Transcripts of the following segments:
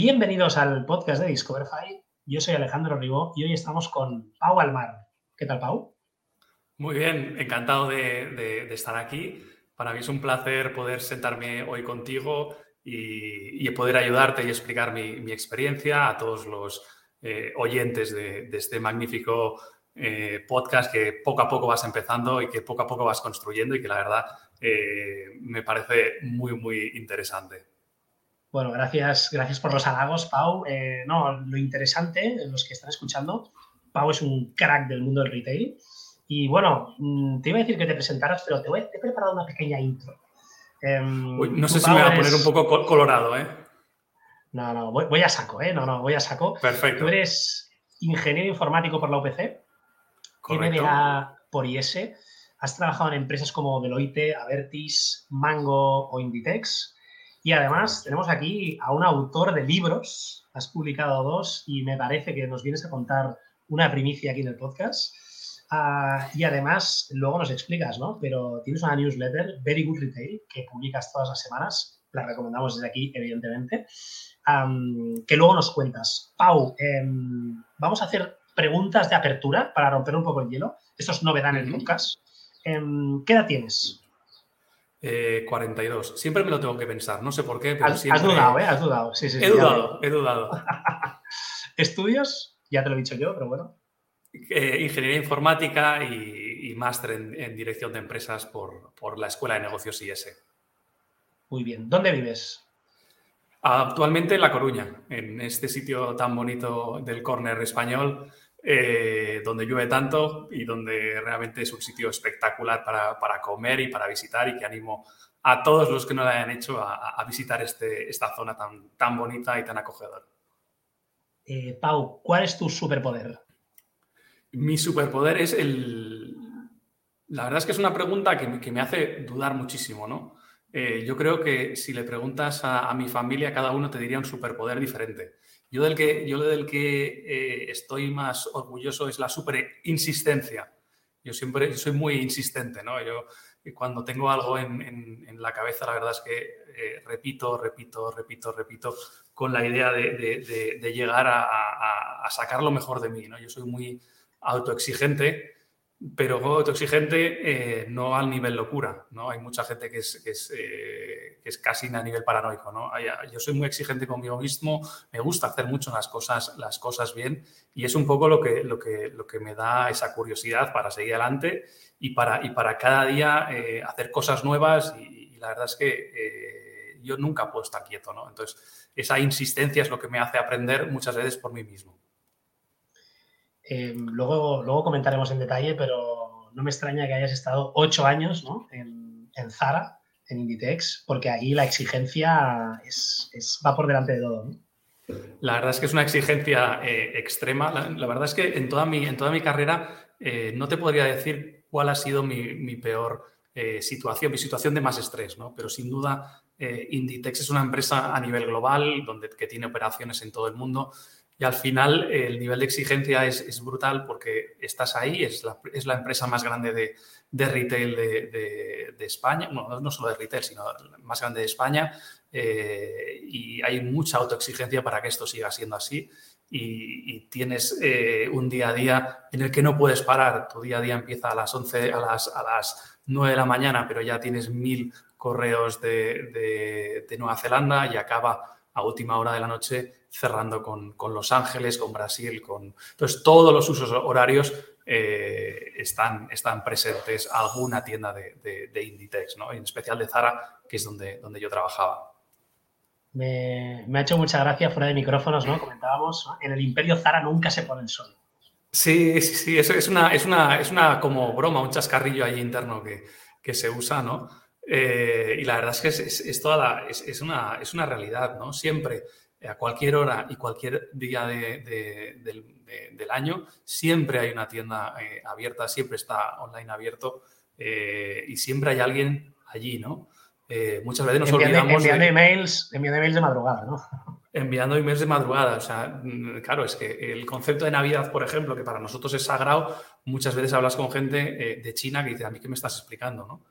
Bienvenidos al podcast de Discoverify. Yo soy Alejandro Ribó y hoy estamos con Pau Almar. ¿Qué tal, Pau? Muy bien, encantado de, estar aquí. Para mí es un placer poder sentarme hoy contigo y, poder ayudarte y explicar mi, experiencia a todos los eh, oyentes de, este magnífico eh, podcast que poco a poco vas empezando y que poco a poco vas construyendo y que la verdad eh, me parece muy, muy interesante. Bueno, gracias, gracias por los halagos, Pau. Eh, no, lo interesante, los que están escuchando, Pau es un crack del mundo del retail. Y bueno, mm, te iba a decir que te presentaras, pero te, voy, he preparado una pequeña intro. Em, no sé si me va a poner un poco colorado, ¿eh? No, no, voy, a saco, ¿eh? No, no, voy a saco. Perfecto. Tú eres ingeniero informático por la UPC, MBA por IS, has trabajado en empresas como Deloitte, Avertis, Mango o Inditex. Y además tenemos aquí a un autor de libros, has publicado dos y me parece que nos vienes a contar una primicia aquí en el podcast. Ah, y además, luego nos explicas, ¿no? Pero tienes una newsletter, Very Good Retail, que publicas todas las semanas, la recomendamos desde aquí, evidentemente, que luego nos cuentas. Pau, em, vamos a hacer preguntas de apertura para romper un poco el hielo. Esto es novedad en el podcast. Em, ¿Qué edad tienes? 42. Eh, siempre me lo tengo que pensar, no sé por qué, pero has, siempre... Has dudado, ¿eh? Has dudado. Sí, sí, he dudado, he dudado. ¿Estudios? Ya te lo he dicho yo, pero bueno. Eh, ingeniería informática y, máster en, dirección de empresas por, por, la Escuela de Negocios IS. Muy bien. ¿Dónde vives? Actualmente en La Coruña, en este sitio tan bonito del córner español, eh, donde llueve tanto y donde realmente es un sitio espectacular para, comer y para visitar y que animo a todos los que no lo hayan hecho a, visitar este, esta zona tan, tan bonita y tan acogedora. Eh, Pau, ¿cuál es tu superpoder? Mi superpoder es el... La verdad es que es una pregunta que, me hace dudar muchísimo, ¿no? Eh, yo creo que si le preguntas a, a mi familia, cada uno te diría un superpoder diferente. Yo del que, yo del que eh, estoy más orgulloso es la super insistencia. Yo siempre soy muy insistente, ¿no? Yo cuando tengo algo en, la cabeza, la verdad es que eh, repito, repito, repito, repito, con la idea de, llegar a, a, sacar lo mejor de mí, ¿no? Yo soy muy autoexigente pero autoexigente eh, no al nivel locura, ¿no? Hay mucha gente que es, que es, eh, que es casi a nivel paranoico, ¿no? Yo soy muy exigente conmigo mismo, me gusta hacer mucho las cosas, las cosas bien y es un poco lo que, lo que, lo que me da esa curiosidad para seguir adelante y para, y para cada día eh, hacer cosas nuevas y, la verdad es que yo nunca puedo estar quieto, ¿no? Entonces, esa insistencia es lo que me hace aprender muchas veces por mí mismo. Eh, luego, luego comentaremos en detalle, pero no me extraña que hayas estado ocho años en, Zara, en Inditex, porque ahí la exigencia es, va por delante de todo. La verdad es que es una exigencia eh, extrema. La, verdad es que en toda mi, en toda mi carrera eh, no te podría decir cuál ha sido mi, peor situación, mi situación de más estrés, ¿no? pero sin duda Inditex es una empresa a nivel global donde, que tiene operaciones en todo el mundo y al final el nivel de exigencia es, brutal porque estás ahí, es la, es la empresa más grande de, de retail de, de, España, bueno, no solo de retail, sino más grande de España, eh, y hay mucha autoexigencia para que esto siga siendo así. Y, tienes eh, un día a día en el que no puedes parar. Tu día a día empieza a las 11, a las, a las 9 de la mañana, pero ya tienes mil correos de, de Nueva Zelanda y acaba a última hora de la noche cerrando con, Los Ángeles, con Brasil, con... Entonces, todos los usos horarios eh, están, están presentes alguna tienda de, Inditex, ¿no? en especial de Zara, que es donde, donde yo trabajaba. Me, ha hecho mucha gracia fuera de micrófonos, ¿no? Comentábamos, en el imperio Zara nunca se pone el sol. Sí, sí, sí, eso es una, es una, es una como broma, un chascarrillo ahí interno que, que se usa, ¿no? Eh, y la verdad es que es, toda la, es, una, es una realidad, ¿no? Siempre, a cualquier hora y cualquier día del, año, siempre hay una tienda eh, abierta, siempre está online abierto eh, y siempre hay alguien allí, ¿no? muchas veces nos olvidamos. Enviando, emails, enviando emails de madrugada, ¿no? Enviando emails de madrugada. O sea, mm, claro, es que el concepto de Navidad, por ejemplo, que para nosotros es sagrado, muchas veces hablas con gente de China que dice, ¿a mí qué me estás explicando? ¿no?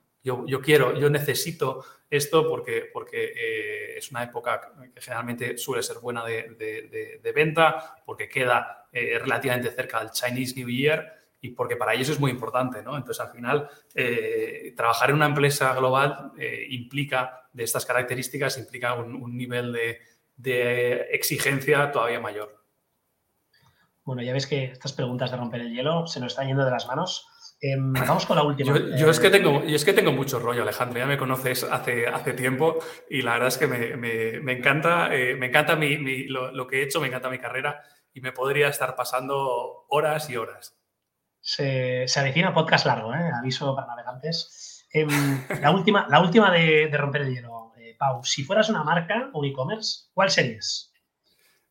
Yo, quiero, yo necesito esto porque, porque eh, es una época que generalmente suele ser buena de, de, venta, porque queda eh, relativamente cerca del Chinese New Year y porque para ellos es muy importante, ¿no? Entonces, al final, eh, trabajar en una empresa global implica, de estas características, implica un, nivel de, exigencia todavía mayor. Bueno, ya ves que estas preguntas de romper el hielo se nos están yendo de las manos. Vamos con la última. Yo, es que tengo, es que tengo mucho rollo, Alejandro. Ya me conoces hace, hace tiempo y la verdad es que me, encanta, eh, me encanta lo, que he hecho, me encanta mi carrera y me podría estar pasando horas y horas. Se, se avecina podcast largo, ¿eh? aviso para navegantes. Em, la última, la última de, romper el hielo, eh, Pau. Si fueras una marca o un e-commerce, ¿cuál serías?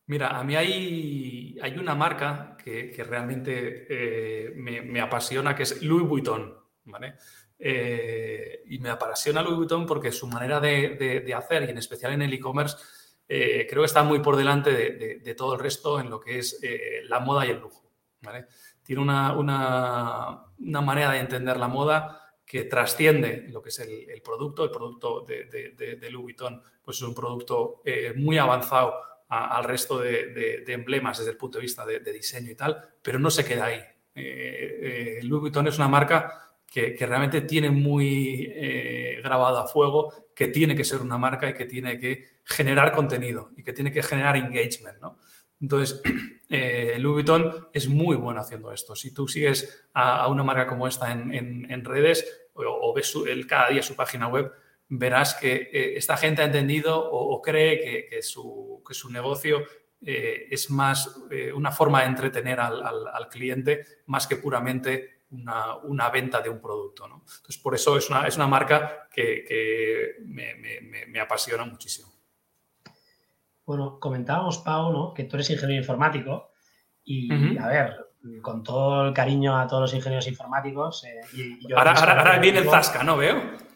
Mira, a mí hay, hay una marca que, realmente eh, me, apasiona, que es Louis Vuitton, ¿vale? Eh, y me apasiona Louis Vuitton porque su manera de, hacer, y en especial en el e-commerce, eh, creo que está muy por delante de, todo el resto en lo que es la moda y el lujo, ¿vale? Tiene una, una, manera de entender la moda que trasciende lo que es el, producto. El producto de, Louis Vuitton pues es un producto muy avanzado al resto de, emblemas desde el punto de vista de, diseño y tal, pero no se queda ahí. Eh, eh, Louis Vuitton es una marca que, realmente tiene muy eh, grabado a fuego que tiene que ser una marca y que tiene que generar contenido y que tiene que generar engagement. ¿no? Entonces, Louis Vuitton es muy bueno haciendo esto. Si tú sigues a, una marca como esta en, redes o, ves el, cada día su página web, verás que eh, esta gente ha entendido o, cree que, su, negocio eh, es más eh, una forma de entretener al, cliente más que puramente una, venta de un producto. Entonces, por eso es una, es una marca que, me, apasiona muchísimo. Bueno, comentábamos, Pau, que tú eres ingeniero informático y, a ver, con todo el cariño a todos los ingenieros informáticos. ahora, ahora viene el Zasca, ¿no? Veo.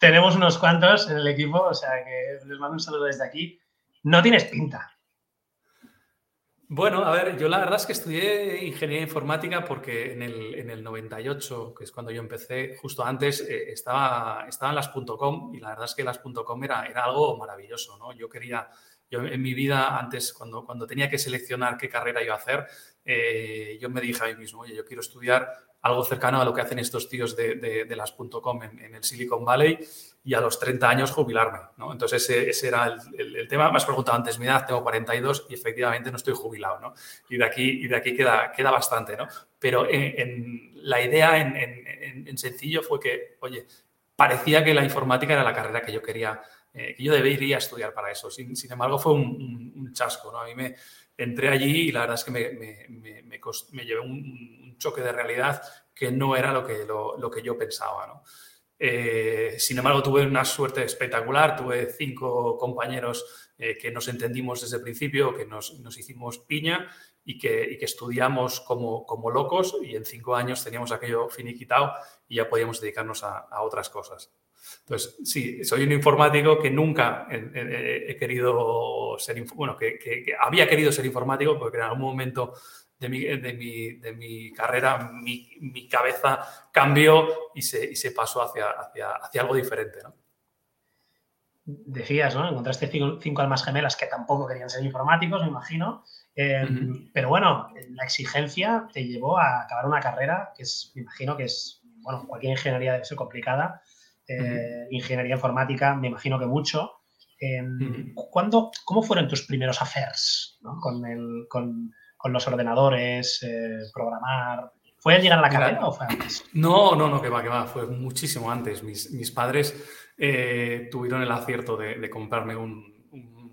Tenemos unos cuantos en el equipo, o sea que les mando un saludo desde aquí. No tienes pinta. Bueno, a ver, yo la verdad es que estudié ingeniería informática porque en el, en el 98, que es cuando yo empecé, justo antes, eh, estaba, estaban las .com y la verdad es que las .com era, era algo maravilloso, ¿no? Yo quería, yo en mi vida, antes, cuando, cuando tenía que seleccionar qué carrera iba a hacer, eh, yo me dije a mí mismo, oye, yo quiero estudiar algo cercano a lo que hacen estos tíos de, de, en, el Silicon Valley y a los 30 años jubilarme. ¿no? Entonces ese, era el, tema. Me has preguntado antes mi edad, tengo 42 y efectivamente no estoy jubilado. ¿no? Y de aquí, y de aquí queda, queda bastante. ¿no? Pero en, la idea en, sencillo fue que, oye, parecía que la informática era la carrera que yo quería, eh, que yo debería estudiar para eso. Sin, sin embargo, fue un, un, chasco. ¿no? A mí me entré allí y la verdad es que me, me, me, llevé un choque de realidad que no era lo que, lo, que yo pensaba. Eh, sin embargo, tuve una suerte espectacular, tuve cinco compañeros eh, que nos entendimos desde el principio, que nos, hicimos piña y que, que estudiamos como, como, locos y en cinco años teníamos aquello finiquitado y ya podíamos dedicarnos a, otras cosas. Entonces, sí, soy un informático que nunca he, querido ser, bueno, que, que, había querido ser informático porque en algún momento de mi, de mi, de mi carrera, mi, mi, cabeza cambió y se, y se pasó hacia, hacia, hacia, algo diferente. ¿no? Decías, ¿no? Encontraste cinco, almas gemelas que tampoco querían ser informáticos, me imagino. Eh, pero bueno, la exigencia te llevó a acabar una carrera que es, me imagino que es, bueno, cualquier ingeniería debe ser complicada. Eh, ingeniería informática, me imagino que mucho. Eh, ¿Cómo fueron tus primeros affairs ¿no? con, el, con, con los ordenadores, eh, programar. ¿Fue al llegar a la carrera o fue antes? No, no, no, que va, que va, fue muchísimo antes. Mis, padres eh, tuvieron el acierto de, comprarme un,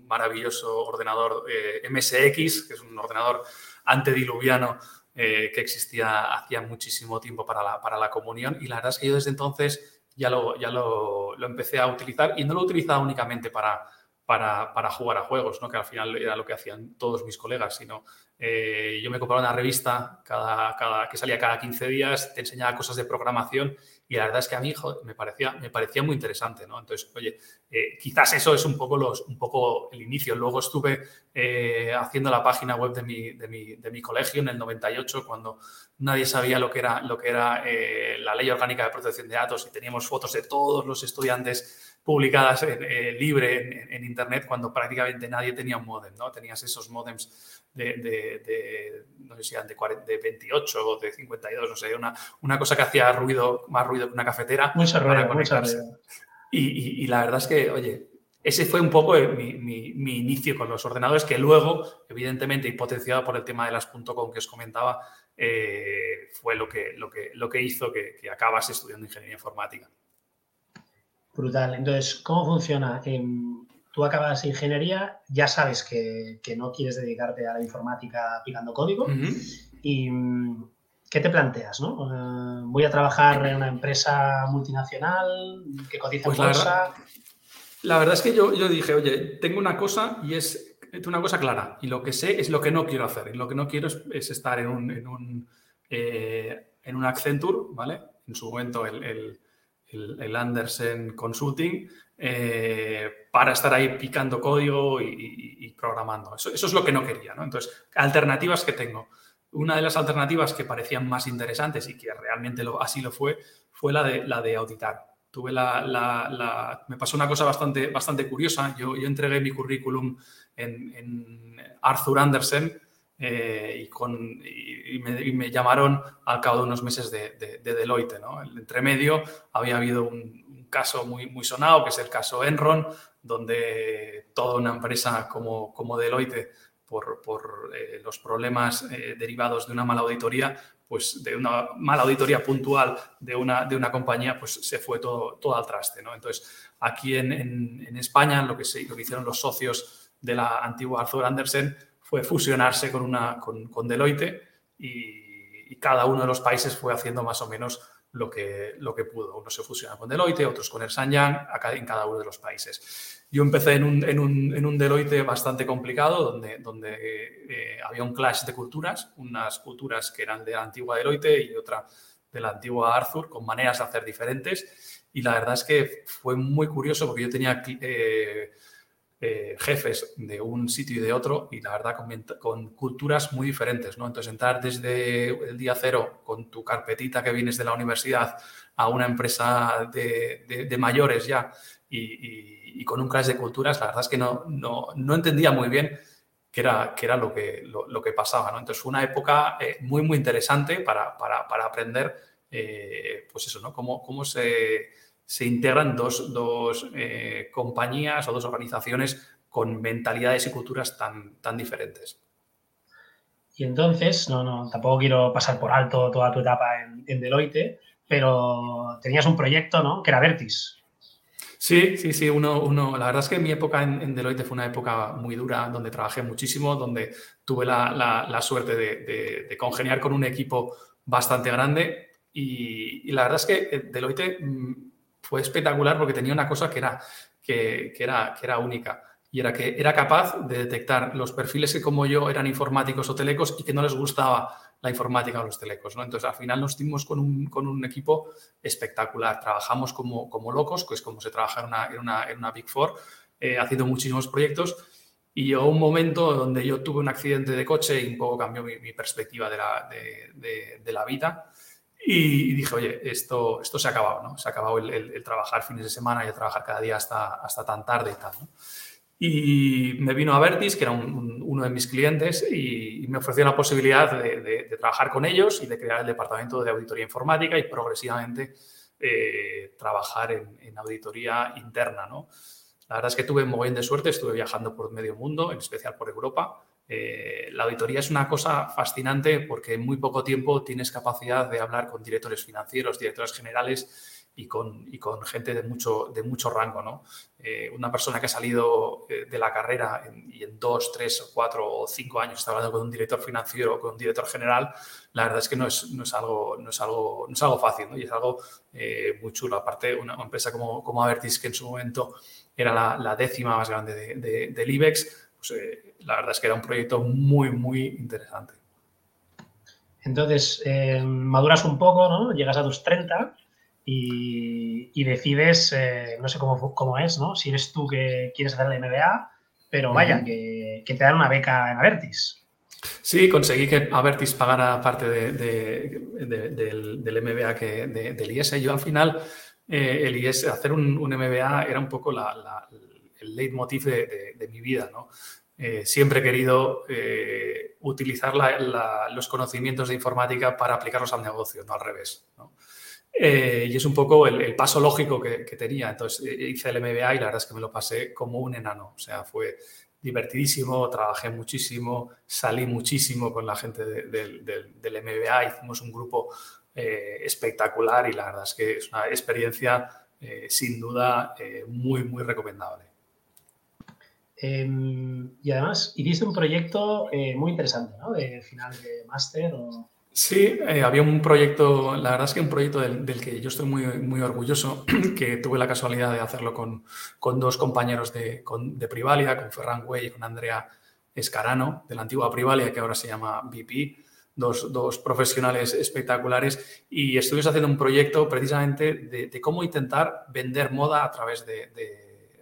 maravilloso ordenador eh, MSX, que es un ordenador antediluviano que existía hacía muchísimo tiempo para la, para la comunión y la verdad es que yo desde entonces ya lo, ya lo, lo empecé a utilizar y no lo utilizaba únicamente para, para, jugar a juegos, ¿no? que al final era lo que hacían todos mis colegas, sino eh, yo me compraba una revista cada, cada, que salía cada 15 días, te enseñaba cosas de programación y la verdad es que a mí me, parecía, me parecía muy interesante, ¿no? Entonces, oye, eh, quizás eso es un poco, los, un poco el inicio. Luego estuve eh, haciendo la página web de mi, de, mi, de mi, colegio en el 98, cuando nadie sabía lo que era, lo que era la Ley Orgánica de Protección de Datos y teníamos fotos de todos los estudiantes publicadas en, libre en, Internet cuando prácticamente nadie tenía un modem, ¿no? Tenías esos modems de, no sé si eran de, 28 o de 52, no sé, una, una cosa que hacía ruido, más ruido que una cafetera. Mucha ruido, mucha Y, y, la verdad es que, oye, ese fue un poco mi, mi, inicio con los ordenadores, que luego, evidentemente, y potenciado por el tema de las .com que os comentaba, eh, fue lo que, lo, que, lo que hizo que, que acabas estudiando ingeniería informática. Brutal. Entonces, ¿cómo funciona? tú acabas ingeniería, ya sabes que, no quieres dedicarte a la informática picando código. ¿Y mm, qué te planteas? ¿no? Eh, ¿Voy a trabajar en una empresa multinacional que cotiza pues en bolsa? La verdad, es que yo, yo dije, oye, tengo una cosa y es una cosa clara. Y lo que sé es lo que no quiero hacer. Y lo que no quiero es, estar en un, en un, eh, en un Accenture, ¿vale? En su momento el, el, el Andersen Consulting, eh, para estar ahí picando código y, programando. Eso, es lo que no quería. ¿no? Entonces, alternativas que tengo. Una de las alternativas que parecían más interesantes y que realmente así lo fue, fue la de, la de auditar. Tuve la, me pasó una cosa bastante, bastante curiosa. Yo, entregué mi currículum en, Arthur Andersen eh, y, con, y, me, llamaron al cabo de unos meses de, de, de Deloitte. ¿no? El entremedio había habido un, caso muy, muy sonado, que es el caso Enron, donde toda una empresa como, como Deloitte, por, por eh, los problemas eh, derivados de una mala auditoría, pues de una mala auditoría puntual de una, de una compañía, pues se fue todo, todo al traste. ¿no? Entonces, aquí en, en, España lo que, se, lo que hicieron los socios de la antigua Arthur Andersen fue fusionarse con, una, con, con Deloitte y, y, cada uno de los países fue haciendo más o menos lo que, lo que pudo. Uno se fusiona con Deloitte, otros con el Sanyang, acá en cada uno de los países. Yo empecé en un, en un, en un Deloitte bastante complicado, donde, donde eh, había un clash de culturas, unas culturas que eran de la antigua Deloitte y otra de la antigua Arthur, con maneras de hacer diferentes. Y la verdad es que fue muy curioso porque yo tenía... Eh, eh, jefes de un sitio y de otro y la verdad con, culturas muy diferentes, ¿no? Entonces entrar desde el día cero con tu carpetita que vienes de la universidad a una empresa de, mayores ya y, con un clash de culturas, la verdad es que no, no, entendía muy bien qué era, qué era lo, que, lo, que pasaba, ¿no? Entonces fue una época eh, muy, muy interesante para, para, para aprender, eh, pues eso, ¿no? Cómo, cómo se se integran dos, dos eh, compañías o dos organizaciones con mentalidades y culturas tan, tan diferentes. Y entonces, no, no, tampoco quiero pasar por alto toda tu etapa en, Deloitte, pero tenías un proyecto, ¿no? Que era Vertis. Sí, sí, sí. Uno, uno, la verdad es que mi época en, Deloitte fue una época muy dura, donde trabajé muchísimo, donde tuve la, la, suerte de, de, congeniar con un equipo bastante grande. Y, y, la verdad es que eh, Deloitte mm, fue espectacular porque tenía una cosa que era, que, era, que era única y era que era capaz de detectar los perfiles que como yo eran informáticos o telecos y que no les gustaba la informática o los telecos. ¿no? Entonces, al final nos dimos con un, con un equipo espectacular. Trabajamos como, como locos, que es como se trabaja en una, en una, Big Four, eh, haciendo muchísimos proyectos. Y llegó un momento donde yo tuve un accidente de coche y un poco cambió mi, perspectiva de la, de, la vida. Y dije, oye, esto, esto se ha acabado, ¿no? Se ha acabado el, trabajar fines de semana y el trabajar cada día hasta, hasta tan tarde y tal. Y me vino a Vertis, que era uno de mis clientes, y, me ofreció la posibilidad de, trabajar con ellos y de crear el departamento de auditoría informática y progresivamente eh, trabajar en, auditoría interna, ¿no? La verdad es que tuve muy bien de suerte, estuve viajando por medio mundo, en especial por Europa, eh, la auditoría es una cosa fascinante porque en muy poco tiempo tienes capacidad de hablar con directores financieros, directores generales y con, y con gente de mucho, de mucho rango. ¿no? Eh, una persona que ha salido eh, de la carrera y en dos, tres, cuatro o cinco años está hablando con un director financiero o con un director general, la verdad es que no es, no es, algo, no es, algo, no es algo fácil ¿no? y es algo muy chulo. Aparte, una, empresa como, como Avertis, que en su momento era la, décima más grande de, del IBEX, pues, la verdad es que era un proyecto muy, muy interesante. Entonces, eh, maduras un poco, ¿no? Llegas a tus 30 y, decides, eh, no sé cómo, cómo, es, ¿no? Si eres tú que quieres hacer el MBA, pero vaya, que, te dan una beca en Avertis. Sí, conseguí que Avertis pagara parte del, MBA que, del IES. Yo al final, eh, el IES, hacer un, MBA era un poco el leitmotiv de, mi vida, ¿no? Eh, siempre he querido eh, utilizar los conocimientos de informática para aplicarlos al negocio, no al revés. Eh, y es un poco el, paso lógico que, tenía. Entonces hice el MBA y la verdad es que me lo pasé como un enano. O sea, fue divertidísimo, trabajé muchísimo, salí muchísimo con la gente del, del MBA, hicimos un grupo espectacular y la verdad es que es una experiencia sin duda muy, muy recomendable. Em, y además hiciste un proyecto eh, muy interesante, ¿no? De final de máster. Sí, eh, había un proyecto, la verdad es que un proyecto del, que yo estoy muy, muy orgulloso, que tuve la casualidad de hacerlo con, con dos compañeros de, de, Privalia, con Ferran Güell y con Andrea Escarano, de la antigua Privalia, que ahora se llama BP, dos, dos profesionales espectaculares, y estuvimos haciendo un proyecto precisamente de, cómo intentar vender moda a través de,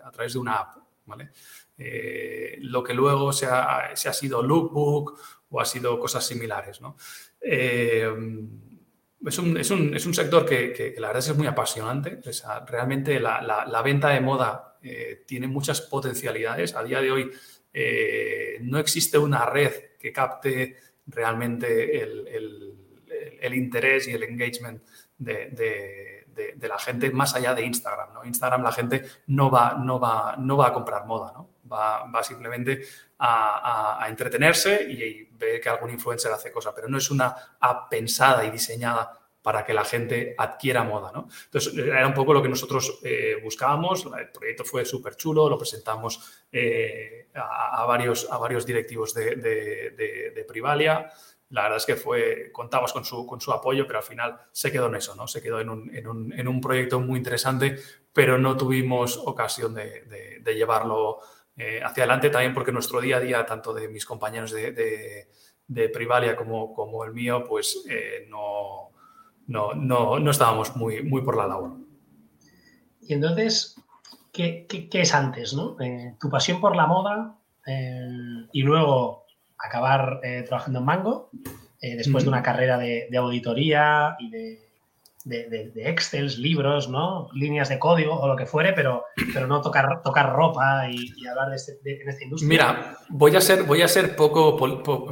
a través de una app, ¿vale? Eh, lo que luego se ha, sido lookbook o ha sido cosas similares. Eh, es, un, sector que, la verdad es, es muy apasionante. realmente la, venta de moda eh, tiene muchas potencialidades. A día de hoy no existe una red que capte realmente el, interés y el engagement de, la gente más allá de Instagram. ¿no? Instagram la gente no va, no va, no va a comprar moda. ¿no? Va, simplemente a, entretenerse y, ve que algún influencer hace cosas, pero no es una app pensada y diseñada para que la gente adquiera moda. ¿no? Entonces, era un poco lo que nosotros eh, buscábamos. El proyecto fue súper chulo, lo presentamos eh, a, varios, a varios directivos de, Privalia. La verdad es que fue, contamos con su, con su apoyo, pero al final se quedó en eso, ¿no? Se quedó en un, en un, en un proyecto muy interesante, pero no tuvimos ocasión de, llevarlo eh, hacia adelante también porque nuestro día a día, tanto de mis compañeros de, Privalia como, como, el mío, pues eh, no, no, estábamos muy, muy por la labor. Y entonces, ¿qué, es antes? ¿no? Eh, tu pasión por la moda y luego acabar trabajando en Mango, después de una carrera de, auditoría y de de, de, Excels, libros, ¿no? Líneas de código o lo que fuere, pero, pero no tocar, tocar ropa y, hablar de, este, en esta industria. Mira, voy a ser, voy a ser poco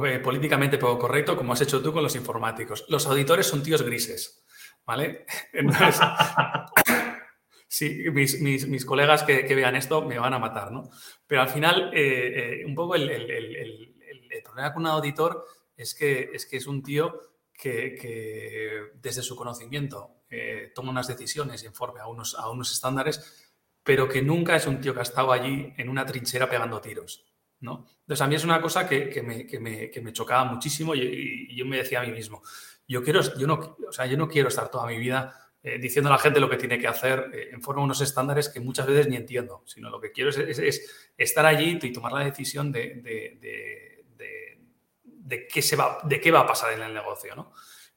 eh, políticamente poco correcto, como has hecho tú con los informáticos. Los auditores son tíos grises, ¿vale? Entonces, sí, mis, mis, mis colegas que, que, vean esto me van a matar, ¿no? Pero al final, eh, eh, un poco el, el, el, el, problema con un auditor es que es, que es un tío que, desde su conocimiento eh, toma unas decisiones y informe a unos, a unos estándares, pero que nunca es un tío que ha estado allí en una trinchera pegando tiros. ¿no? Entonces, a mí es una cosa que, me, chocaba muchísimo y, yo me decía a mí mismo, yo, quiero, yo, no, o sea, yo no quiero estar toda mi vida eh, diciendo a la gente lo que tiene que hacer eh, en forma de unos estándares que muchas veces ni entiendo, sino lo que quiero es, estar allí y tomar la decisión de de qué, se va, de qué va a pasar en el negocio. ¿no?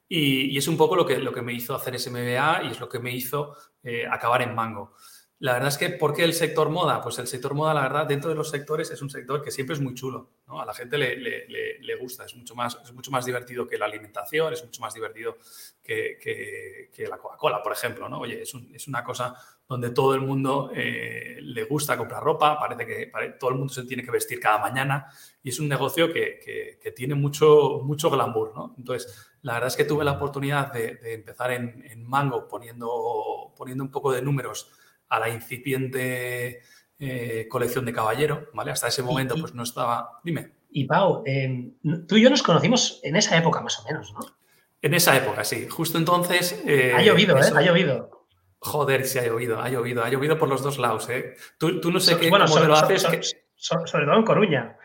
Y, es un poco lo que, lo que me hizo hacer ese MBA y es lo que me hizo eh, acabar en Mango. La verdad es que, ¿por qué el sector moda? Pues el sector moda, la verdad, dentro de los sectores es un sector que siempre es muy chulo, ¿no? A la gente le, le, gusta, es mucho, más, es mucho más divertido que la alimentación, es mucho más divertido que, que, la Coca-Cola, por ejemplo, ¿no? Oye, es, es, una cosa donde todo el mundo eh, le gusta comprar ropa, parece que todo el mundo se tiene que vestir cada mañana y es un negocio que, tiene mucho, mucho glamour, ¿no? Entonces, la verdad es que tuve la oportunidad de, empezar en, en Mango poniendo, poniendo un poco de números a la incipiente eh, colección de caballero, ¿vale? Hasta ese momento pues no estaba... Dime. Y Pau, em, tú y yo nos conocimos en esa época más o menos, ¿no? En esa época, sí. Justo entonces... Eh, ha llovido, ¿eh? Ha llovido. Joder, sí ha llovido, ha llovido, ha llovido por los dos lados, ¿eh? Tú, no sé qué, haces. sobre todo en Coruña.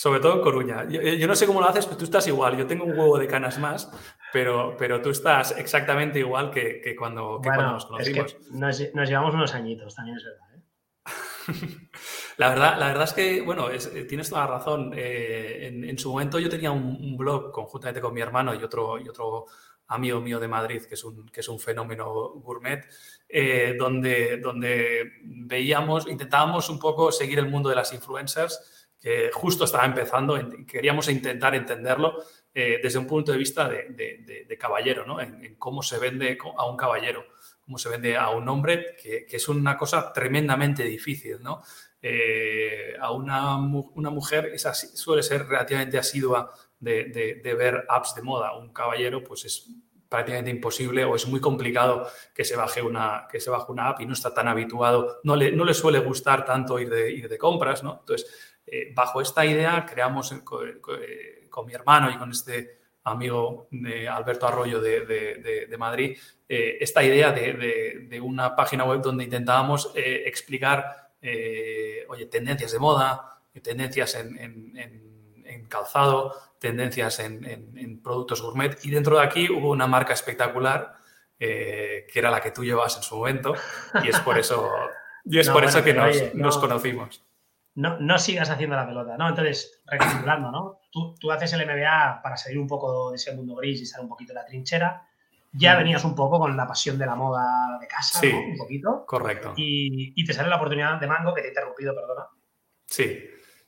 Sobre todo en Coruña. Yo, no sé cómo lo haces, pero tú estás igual. Yo tengo un huevo de canas más, pero, pero tú estás exactamente igual que, cuando, nos conocimos. nos, llevamos unos añitos, también es verdad. ¿eh? La verdad, la verdad es que, bueno, eh, tienes toda la razón. Eh, en, su momento yo tenía un, blog conjuntamente con mi hermano y otro, y otro amigo mío de Madrid, que es un, que es un fenómeno gourmet, eh, donde, donde veíamos, intentábamos un poco seguir el mundo de las influencers, que justo estaba empezando, queríamos intentar entenderlo desde un punto de vista de, caballero, ¿no? en, cómo se vende a un caballero cómo se vende a un hombre, que, es una cosa tremendamente difícil, ¿no? Eh, a una, una mujer suele ser relativamente asidua de, ver apps de moda. Un caballero, pues es prácticamente imposible o es muy complicado que se baje una, que se baje una app y no está tan habituado, no le, no le suele gustar tanto ir de, ir de compras, ¿no? Entonces, eh, bajo esta idea creamos con mi hermano y con este amigo de Alberto Arroyo de, Madrid, eh, esta idea de, una página web donde intentábamos eh, explicar, eh, oye, tendencias de moda, tendencias en, calzado, tendencias en, productos gourmet. Y dentro de aquí hubo una marca espectacular, que era la que tú llevas en su momento, y es por eso, y es por eso que nos conocimos no, no sigas haciendo la pelota, ¿no? Entonces, recapitulando, ¿no? Tú, tú, haces el MBA para salir un poco de ese mundo gris y salir un poquito de la trinchera. Ya venías un poco con la pasión de la moda de casa, sí, ¿no? Un poquito. Correcto. Y, y, te sale la oportunidad de Mango, que te he interrumpido, perdona. Sí,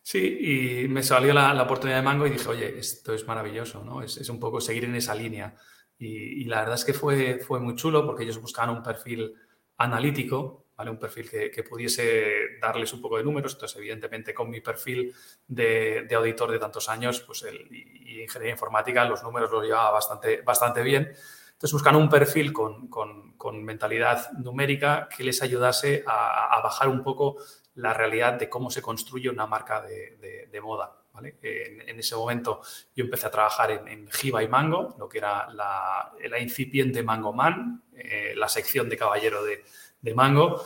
sí, y me salió la, la oportunidad de Mango y dije, oye, esto es maravilloso, ¿no? Es, es un poco seguir en esa línea. Y, y, la verdad es que fue, fue muy chulo porque ellos buscaban un perfil analítico un perfil que, pudiese darles un poco de números. Entonces, evidentemente, con mi perfil de, auditor de tantos años pues el, y, ingeniería informática, los números los llevaba bastante, bastante bien. Entonces, buscan un perfil con, mentalidad numérica que les ayudase a, bajar un poco la realidad de cómo se construye una marca de, moda. En, ese momento yo empecé a trabajar en, en y Mango, lo que era la, incipiente Mango Man, eh, la sección de caballero de, de Mango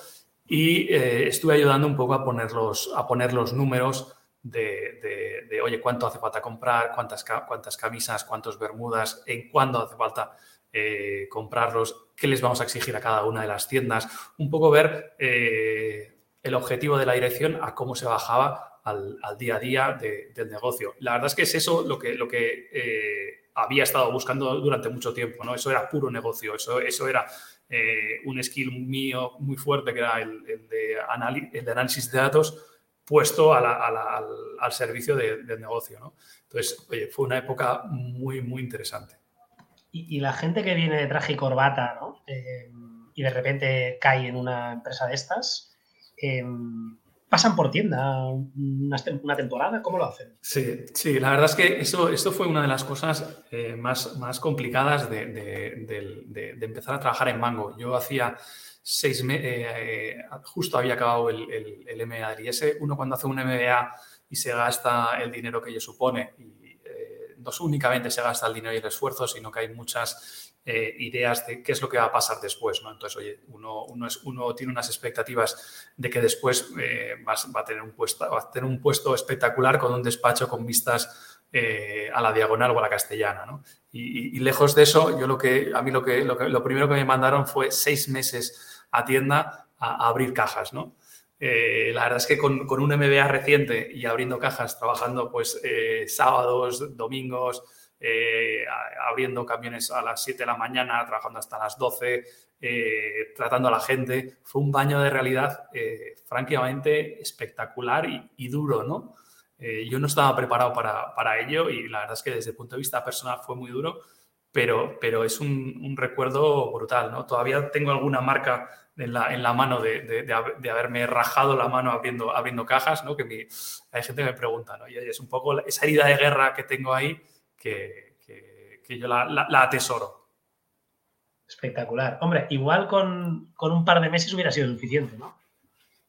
y eh, estuve ayudando un poco a poner los, a poner los números de, oye, cuánto hace falta comprar, cuántas, cuántas camisas, cuántos bermudas, en cuándo hace falta eh, comprarlos, qué les vamos a exigir a cada una de las tiendas, un poco ver eh, el objetivo de la dirección a cómo se bajaba al, día a día del negocio. La verdad es que es eso lo que, lo que había estado buscando durante mucho tiempo, ¿no? Eso era puro negocio, eso, eso era eh, un skill mío muy fuerte que era el, de, análisis de datos puesto al, servicio del negocio. ¿no? Entonces, fue una época muy, muy interesante. Y, la gente que viene de traje y corbata ¿no? Eh, y de repente cae en una empresa de estas, eh, pasan por tienda una, temporada? ¿Cómo lo hacen? Sí, sí, la verdad es que eso, esto fue una de las cosas eh, más, más complicadas de, empezar a trabajar en Mango. Yo hacía seis meses, eh, justo había acabado el, el, MBA del IS. Uno cuando hace un MBA y se gasta el dinero que ello supone, y eh, no únicamente se gasta el dinero y el esfuerzo, sino que hay muchas eh, ideas de qué es lo que va a pasar después. ¿no? Entonces, oye, uno, tiene unas expectativas de que después eh, va, a tener un puesto, a tener un puesto espectacular con un despacho con vistas eh, a la diagonal o a la castellana. ¿no? Y, lejos de eso, yo lo que, a mí lo, que, lo, primero que me mandaron fue seis meses a tienda a, abrir cajas. ¿no? la verdad es que con, con, un MBA reciente y abriendo cajas, trabajando pues sábados, domingos, eh, abriendo camiones a las 7 de la mañana, trabajando hasta las 12, eh, tratando a la gente. Fue un baño de realidad eh, francamente espectacular y, duro, ¿no? yo no estaba preparado para, ello y la verdad es que desde el punto de vista personal fue muy duro, pero, pero es un, recuerdo brutal, ¿no? Todavía tengo alguna marca en la, en la mano de, haberme rajado la mano abriendo, abriendo cajas, ¿no? Que hay gente que me pregunta, ¿no? Y es un poco esa herida de guerra que tengo ahí que, yo la, atesoro. Espectacular. Hombre, igual con, un par de meses hubiera sido suficiente, ¿no?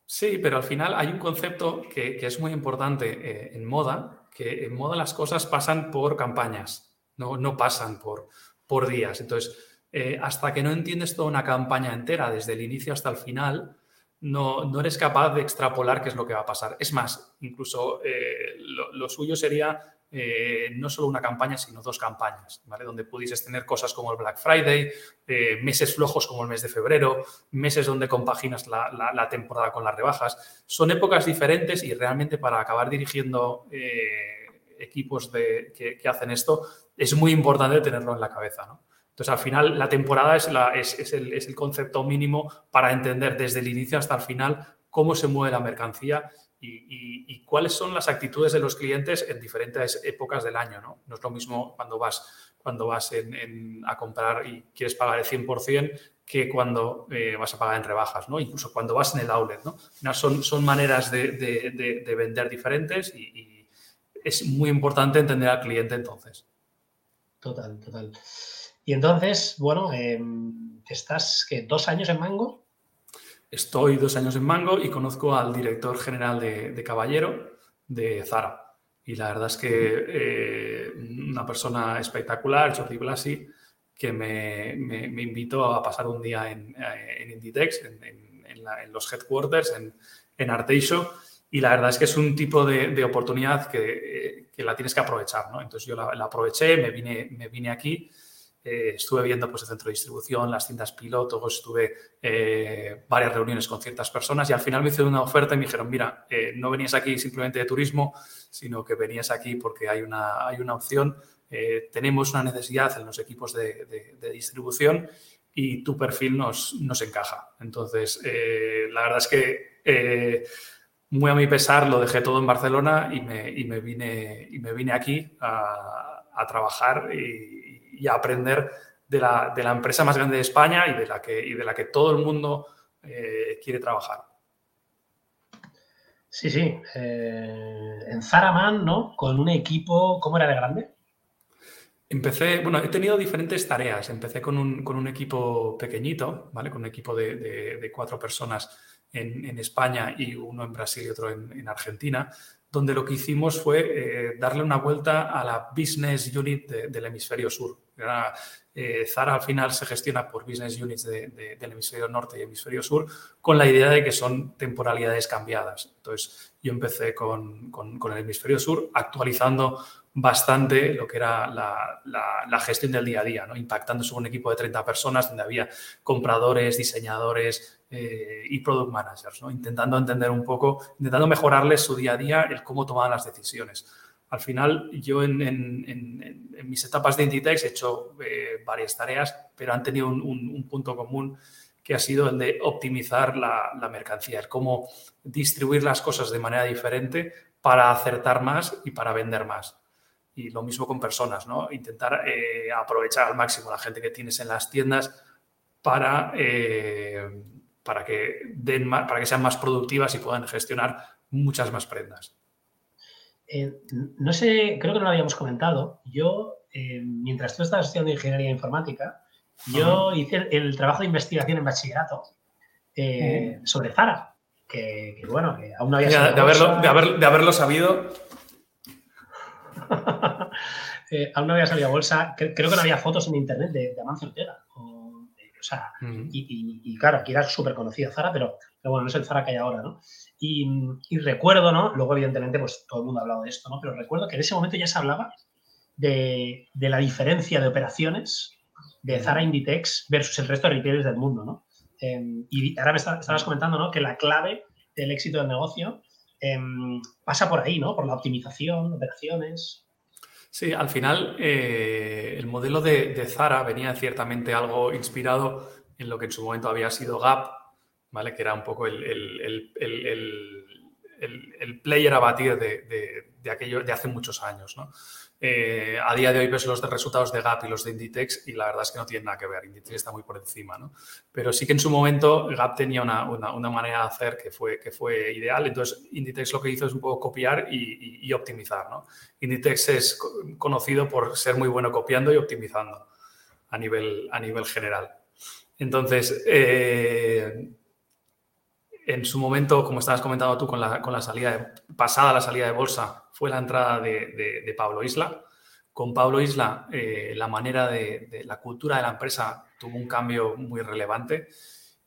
Sí, pero al final hay un concepto que, es muy importante eh, en moda, que en moda las cosas pasan por campañas, no, no pasan por, por días. Entonces, eh, hasta que no entiendes toda una campaña entera, desde el inicio hasta el final, no, no, eres capaz de extrapolar qué es lo que va a pasar. Es más, incluso eh, lo, suyo sería eh, no solo una campaña, sino dos campañas, ¿vale? Donde pudieses tener cosas como el Black Friday, eh, meses flojos como el mes de febrero, meses donde compaginas la, temporada con las rebajas. Son épocas diferentes y realmente para acabar dirigiendo equipos de, que, hacen esto, es muy importante tenerlo en la cabeza, Entonces, al final, la temporada es, el, concepto mínimo para entender desde el inicio hasta el final cómo se mueve la mercancía y, cuáles son las actitudes de los clientes en diferentes épocas del año. No, no es lo mismo cuando vas, cuando vas a comprar y quieres pagar el 100% que cuando eh, vas a pagar en rebajas, ¿no? incluso cuando vas en el outlet. ¿no? Son, son maneras de, vender diferentes y, es muy importante entender al cliente entonces. Total, total. Y entonces, bueno, em, estás ¿qué, dos años en Mango. Estoy dos años en Mango y conozco al director general de, Caballero de Zara. Y la verdad es que eh, una persona espectacular, Jordi Blasi, que me, invitó a pasar un día en, en Inditex, en, los headquarters, en, en. Y la verdad es que es un tipo de, oportunidad que, la tienes que aprovechar. Entonces yo la, aproveché, me vine, me vine aquí eh, estuve viendo pues, el centro de distribución, las tiendas piloto, estuve eh, varias reuniones con ciertas personas y al final me hicieron una oferta y me dijeron, mira, eh, no venías aquí simplemente de turismo, sino que venías aquí porque hay una, hay una opción, tenemos una necesidad en los equipos de, distribución y tu perfil nos, nos encaja. Entonces, la verdad es que muy a mi pesar lo dejé todo en Barcelona y me, y me, vine, y me vine aquí a, a trabajar y aprender de la, empresa más grande de España y de la que, de la que todo el mundo eh, quiere trabajar. Sí, sí. Eh, en Zaraman, ¿no? Con un equipo, ¿cómo era de grande? Empecé, bueno, he tenido diferentes tareas. Empecé con un, equipo pequeñito, ¿vale? Con un equipo de, cuatro personas en, España y uno en Brasil y otro en Argentina donde lo que hicimos fue eh, darle una vuelta a la business unit del hemisferio sur. Eh, Zara al final se gestiona por business units del hemisferio norte y hemisferio sur con la idea de que son temporalidades cambiadas. Entonces, yo empecé con, el hemisferio sur actualizando bastante lo que era la, gestión del día a día, ¿no? impactando sobre un equipo de 30 personas donde había compradores, diseñadores, eh, y product managers, ¿no? intentando entender un poco, intentando mejorarles su día a día, el cómo tomaban las decisiones. Al final, yo en, mis etapas de Inditex he hecho eh, varias tareas, pero han tenido un, punto común que ha sido el de optimizar la, mercancía, el cómo distribuir las cosas de manera diferente para acertar más y para vender más. Y lo mismo con personas, ¿no? Intentar eh, aprovechar al máximo la gente que tienes en las tiendas para para que, den para que sean más productivas y puedan gestionar muchas más prendas. Eh, no sé, creo que no lo habíamos comentado. Yo, eh, mientras tú estabas estudiando ingeniería informática, yo hice el, trabajo de investigación en bachillerato eh, sobre Zara, que, bueno, que aún no había de, haberlo, de, haberlo sabido. aún no había salido a bolsa. Creo, que no había fotos en internet de, de Amancio Ortega. O sea, y, claro, aquí era súper conocida Zara, pero, bueno, no es el Zara que hay ahora, ¿no? Y, recuerdo, ¿no? Luego, evidentemente, pues todo el mundo ha hablado de esto, ¿no? Pero recuerdo que en ese momento ya se hablaba de, la diferencia de operaciones de Zara Inditex versus el resto de retailers del mundo, ¿no? Em, y ahora me estabas comentando, ¿no? Que la clave del éxito del negocio em, pasa por ahí, ¿no? Por la optimización, operaciones. Sí, al final eh, el modelo de, Zara venía ciertamente algo inspirado en lo que en su momento había sido Gap, ¿vale? que era un poco el, el, player a batir de, de, aquello de hace muchos años. ¿no? Eh, a día de hoy ves los resultados de Gap y los de Inditex y la verdad es que no tienen nada que ver. Inditex está muy por encima, ¿no? Pero sí que en su momento Gap tenía una, manera de hacer que fue, que fue ideal. Entonces Inditex lo que hizo es un poco copiar y, optimizar, ¿no? Inditex es conocido por ser muy bueno copiando y optimizando a nivel, a nivel general. Entonces, eh, en su momento, como estabas comentando tú con la, con la salida pasada la salida de bolsa, fue la entrada de, Pablo Isla. Con Pablo Isla, eh, la manera de, la cultura de la empresa tuvo un cambio muy relevante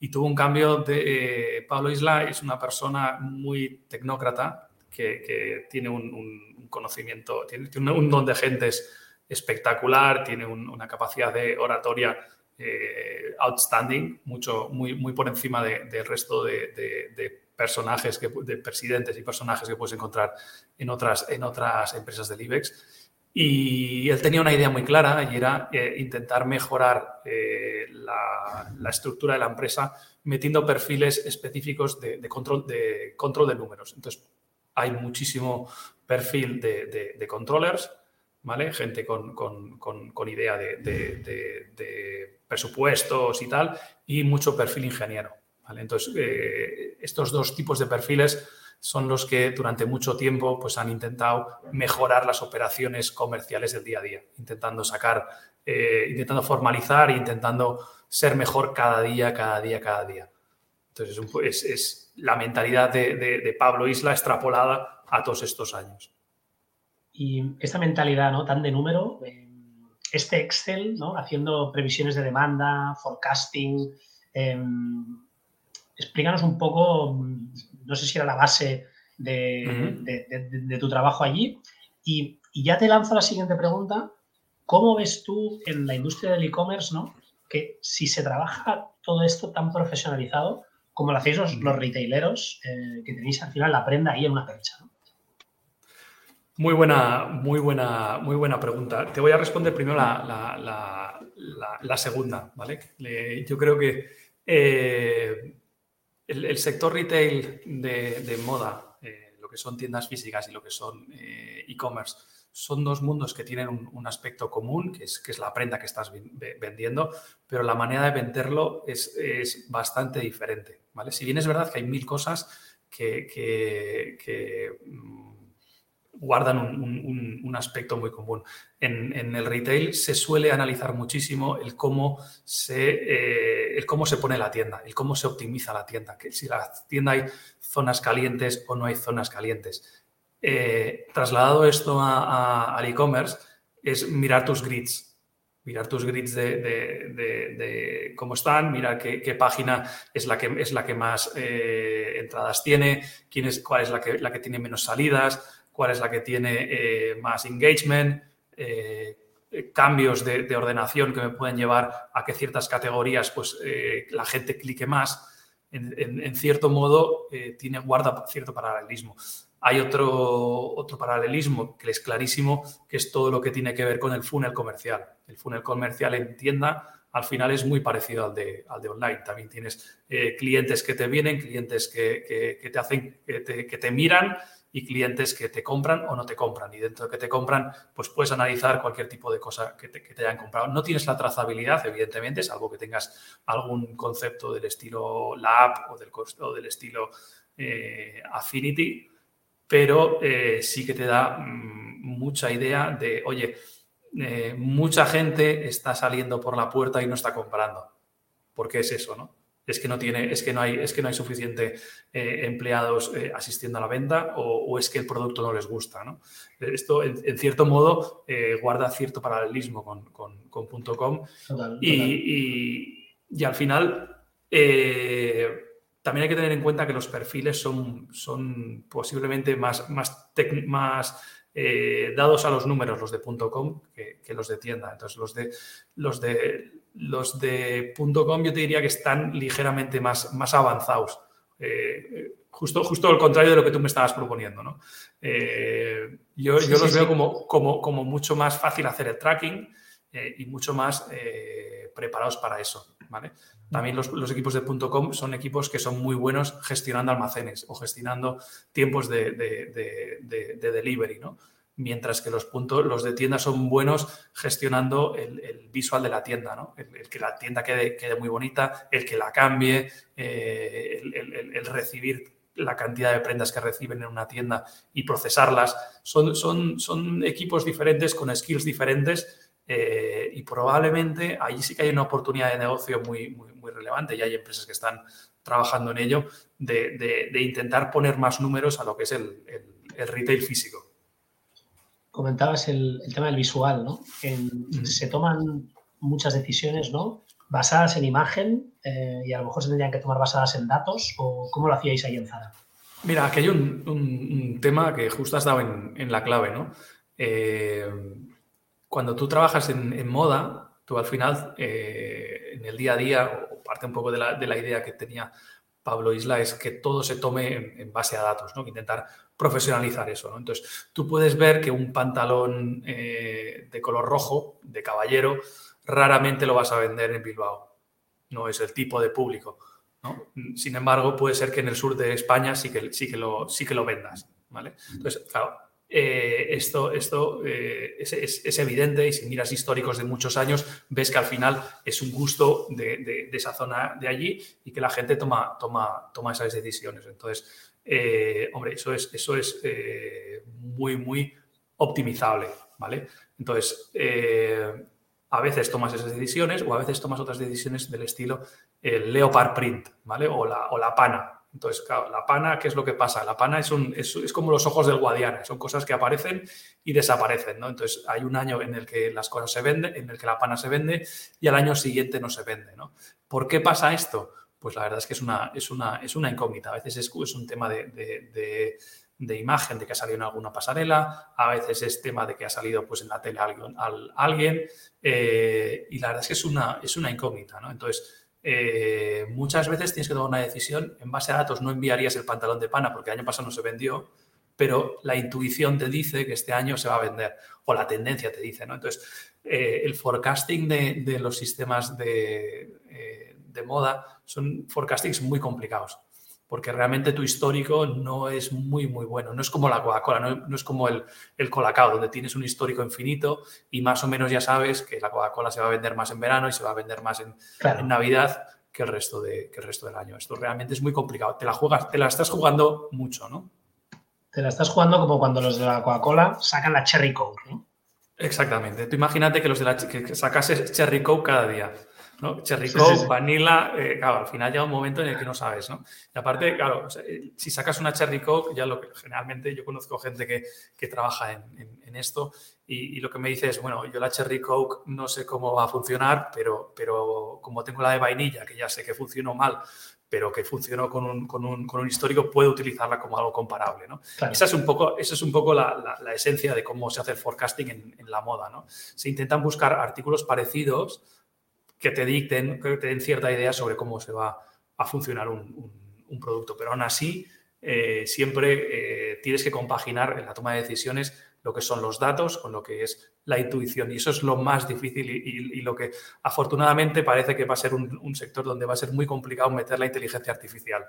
y tuvo un cambio de... Eh, Pablo Isla es una persona muy tecnócrata, que, tiene un, conocimiento, tiene, un don de gentes espectacular, tiene una capacidad de oratoria eh, outstanding, mucho, muy, muy por encima del resto de, personajes, que, de presidentes y personajes que puedes encontrar en otras, en otras empresas del IBEX. Y él tenía una idea muy clara y era eh, intentar mejorar eh, la, estructura de la empresa metiendo perfiles específicos de, control, de control de números. Entonces, hay muchísimo perfil de, controllers, ¿vale? Gente con, idea de, presupuestos y tal, y mucho perfil ingeniero, Entonces, eh, estos dos tipos de perfiles son los que durante mucho tiempo pues, han intentado mejorar las operaciones comerciales del día a día, intentando sacar, eh, intentando formalizar e intentando ser mejor cada día, cada día, cada día. Entonces es, la mentalidad de, Pablo Isla extrapolada a todos estos años. Y esta mentalidad ¿no? tan de número, eh, este Excel, ¿no? haciendo previsiones de demanda, forecasting, em, explícanos un poco no sé si era la base de, tu trabajo allí. Y, ya te lanzo la siguiente pregunta. ¿Cómo ves tú en la industria del e-commerce, ¿no? que si se trabaja todo esto tan profesionalizado, como lo hacéis los, retaileros, eh, que tenéis al final la prenda ahí en una percha? Muy buena, muy buena, muy buena pregunta. Te voy a responder primero la, segunda, ¿vale? yo creo que eh, el, sector retail de, moda, eh, lo que son tiendas físicas y lo que son eh, e-commerce, son dos mundos que tienen un, aspecto común, que es, la prenda que estás vendiendo, pero la manera de venderlo es, bastante diferente. ¿vale? Si bien es verdad que hay mil cosas que, que mm, guardan un, aspecto muy común. En, el retail se suele analizar muchísimo el cómo, se, eh, cómo se pone la tienda, el cómo se optimiza la tienda, que si la tienda hay zonas calientes o no hay zonas calientes. Eh, trasladado esto al e-commerce es mirar tus grids, mirar tus grids de, cómo están, mirar qué, página es la que, es la que más eh, entradas tiene, quién es, cuál es la que, la que tiene menos salidas, cuál es la que tiene eh, más engagement, eh, cambios de, ordenación que me pueden llevar a que ciertas categorías pues, eh, la gente clique más. En, cierto modo, tiene, guarda cierto paralelismo. Hay otro, otro paralelismo que es clarísimo, que es todo lo que tiene que ver con el funnel comercial. El funnel comercial en tienda al final es muy parecido al de, al de online. También tienes clientes que te vienen, clientes que, te hacen, que te miran y clientes que te compran o no te compran. Y dentro de que te compran, pues puedes analizar cualquier tipo de cosa que te, hayan comprado. No tienes la trazabilidad, evidentemente, salvo que tengas algún concepto del estilo la app o del, o del estilo eh, Affinity, pero eh, sí que te da mm, mucha idea de, oye, eh, mucha gente está saliendo por la puerta y no está comprando. ¿Por qué es eso, no? Es que no tiene, es que no hay, es que no hay suficiente eh, empleados eh, asistiendo a la venta o, es que el producto no les gusta. ¿no? Esto, en, cierto modo, eh, guarda cierto paralelismo con, con, .com y, y, al final también hay que tener en cuenta que los perfiles son, son posiblemente más, más, más dados a los números, los de .com, que, que, los de tienda. Entonces, los de, los de los de .com yo te diría que están ligeramente más, más avanzados. Eh, justo, justo al contrario de lo que tú me estabas proponiendo. ¿no? Eh, yo, los veo como, como, mucho más fácil hacer el tracking eh, y mucho más preparados para eso. ¿vale? También los, equipos de .com son equipos que son muy buenos gestionando almacenes o gestionando tiempos de, de delivery. ¿no? Mientras que los puntos, los de tienda son buenos gestionando el, visual de la tienda, ¿no? El, que la tienda quede, quede, muy bonita, el que la cambie, eh, el, recibir la cantidad de prendas que reciben en una tienda y procesarlas. Son, son, son equipos diferentes con skills diferentes eh, y probablemente ahí sí que hay una oportunidad de negocio muy, muy relevante y hay empresas que están trabajando en ello de, intentar poner más números a lo que es el retail físico comentabas el, tema del visual, ¿no? se toman muchas decisiones, ¿no? Basadas en imagen eh, y a lo mejor se tendrían que tomar basadas en datos o cómo lo hacíais ahí en Zara. Mira, aquí hay un, tema que justo has dado en, la clave, ¿no? Eh, cuando tú trabajas en, moda, tú al final, eh, en el día a día, o parte un poco de la, de la, idea que tenía Pablo Isla, es que todo se tome en, base a datos, ¿no? Intentar profesionalizar eso, ¿no? Entonces, tú puedes ver que un pantalón eh, de color rojo, de caballero, raramente lo vas a vender en Bilbao. No es el tipo de público. ¿no? Sin embargo, puede ser que en el sur de España sí que, sí que, lo, sí que lo vendas. ¿vale? Entonces, claro, eh, esto, esto eh, es, evidente y si miras históricos de muchos años, ves que al final es un gusto de, esa zona de allí y que la gente toma, toma, toma esas decisiones. Entonces, eh, hombre, eso es, eso es muy, muy optimizable. ¿vale? Entonces, a veces tomas esas decisiones o a veces tomas otras decisiones del estilo el leopard print, ¿vale? O la, o la pana. Entonces, claro, la pana, ¿qué es lo que pasa? La pana es, un, es, es, como los ojos del Guadiana, son cosas que aparecen y desaparecen, ¿no? Entonces, hay un año en el que las cosas se venden, en el que la pana se vende y al año siguiente no se vende, ¿no? ¿Por qué pasa esto? Pues la verdad es que es una, es una, es una incógnita. A veces es, un tema de, de, de, imagen, de que ha salido en alguna pasarela, a veces es tema de que ha salido pues, en la tele alguien, alguien eh, y la verdad es que es una, es una incógnita, ¿no? Entonces, eh, muchas veces tienes que tomar una decisión, en base a datos no enviarías el pantalón de pana porque el año pasado no se vendió, pero la intuición te dice que este año se va a vender, o la tendencia te dice, ¿no? Entonces, eh, el forecasting de, los sistemas eh, de, moda son forecastings muy complicados porque realmente tu histórico no es muy, muy bueno. No es como la Coca-Cola, no, es como el, el Colacao, donde tienes un histórico infinito y más o menos ya sabes que la Coca-Cola se va a vender más en verano y se va a vender más en, Navidad que el, resto de, que el resto del año. Esto realmente es muy complicado. Te la, juegas, te la estás jugando mucho, ¿no? Te la estás jugando como cuando los de la Coca-Cola sacan la Cherry Coke, ¿no? Exactamente. Tú imagínate que los de la que sacases Cherry Coke cada día. ¿No? Cherry Coke, vanilla, eh, claro, al final llega un momento en el que no sabes, ¿no? Y aparte, claro, eh, si sacas una Cherry Coke, ya lo que generalmente yo conozco gente que, que trabaja en, en, esto y, lo que me dice es, bueno, yo la Cherry Coke no sé cómo va a funcionar, pero, pero como tengo la de vainilla, que ya sé que funcionó mal, pero que funcionó con un, con un, con un histórico, puedo utilizarla como algo comparable. ¿no? Esa es un poco, esa es un poco la, la, esencia de cómo se hace el forecasting en, en la moda. ¿no? Se intentan buscar artículos parecidos que te dicten, que te den cierta idea sobre cómo se va a funcionar un, producto. Pero aún así, eh, siempre eh, tienes que compaginar en la toma de decisiones lo que son los datos con lo que es la intuición. Y eso es lo más difícil y, lo que afortunadamente parece que va a ser un, sector donde va a ser muy complicado meter la inteligencia artificial.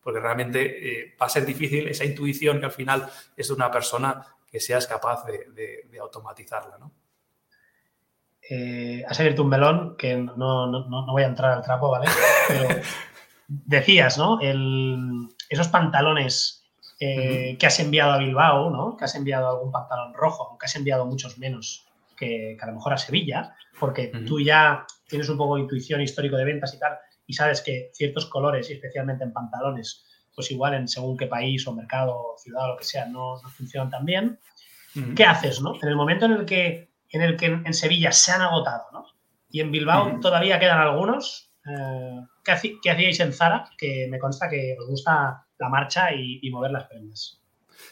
Porque realmente eh, va a ser difícil esa intuición que al final es de una persona que seas capaz de, de automatizarla. ¿no? Eh, has abierto un melón que no, voy a entrar al trapo, ¿vale? Pero decías, ¿no? esos pantalones eh, que has enviado a Bilbao, ¿no? Que has enviado algún pantalón rojo, aunque has enviado muchos menos que, a lo mejor a Sevilla, porque tú ya tienes un poco de intuición histórico de ventas y tal, y sabes que ciertos colores, y especialmente en pantalones, pues igual en según qué país o mercado, ciudad o lo que sea, no, funcionan tan bien. ¿Qué haces, no? En el momento en el que en el que en, Sevilla se han agotado, ¿no? Y en Bilbao todavía quedan algunos. Eh, ¿qué, hacíais en Zara? Que me consta que os gusta la marcha y, mover las prendas.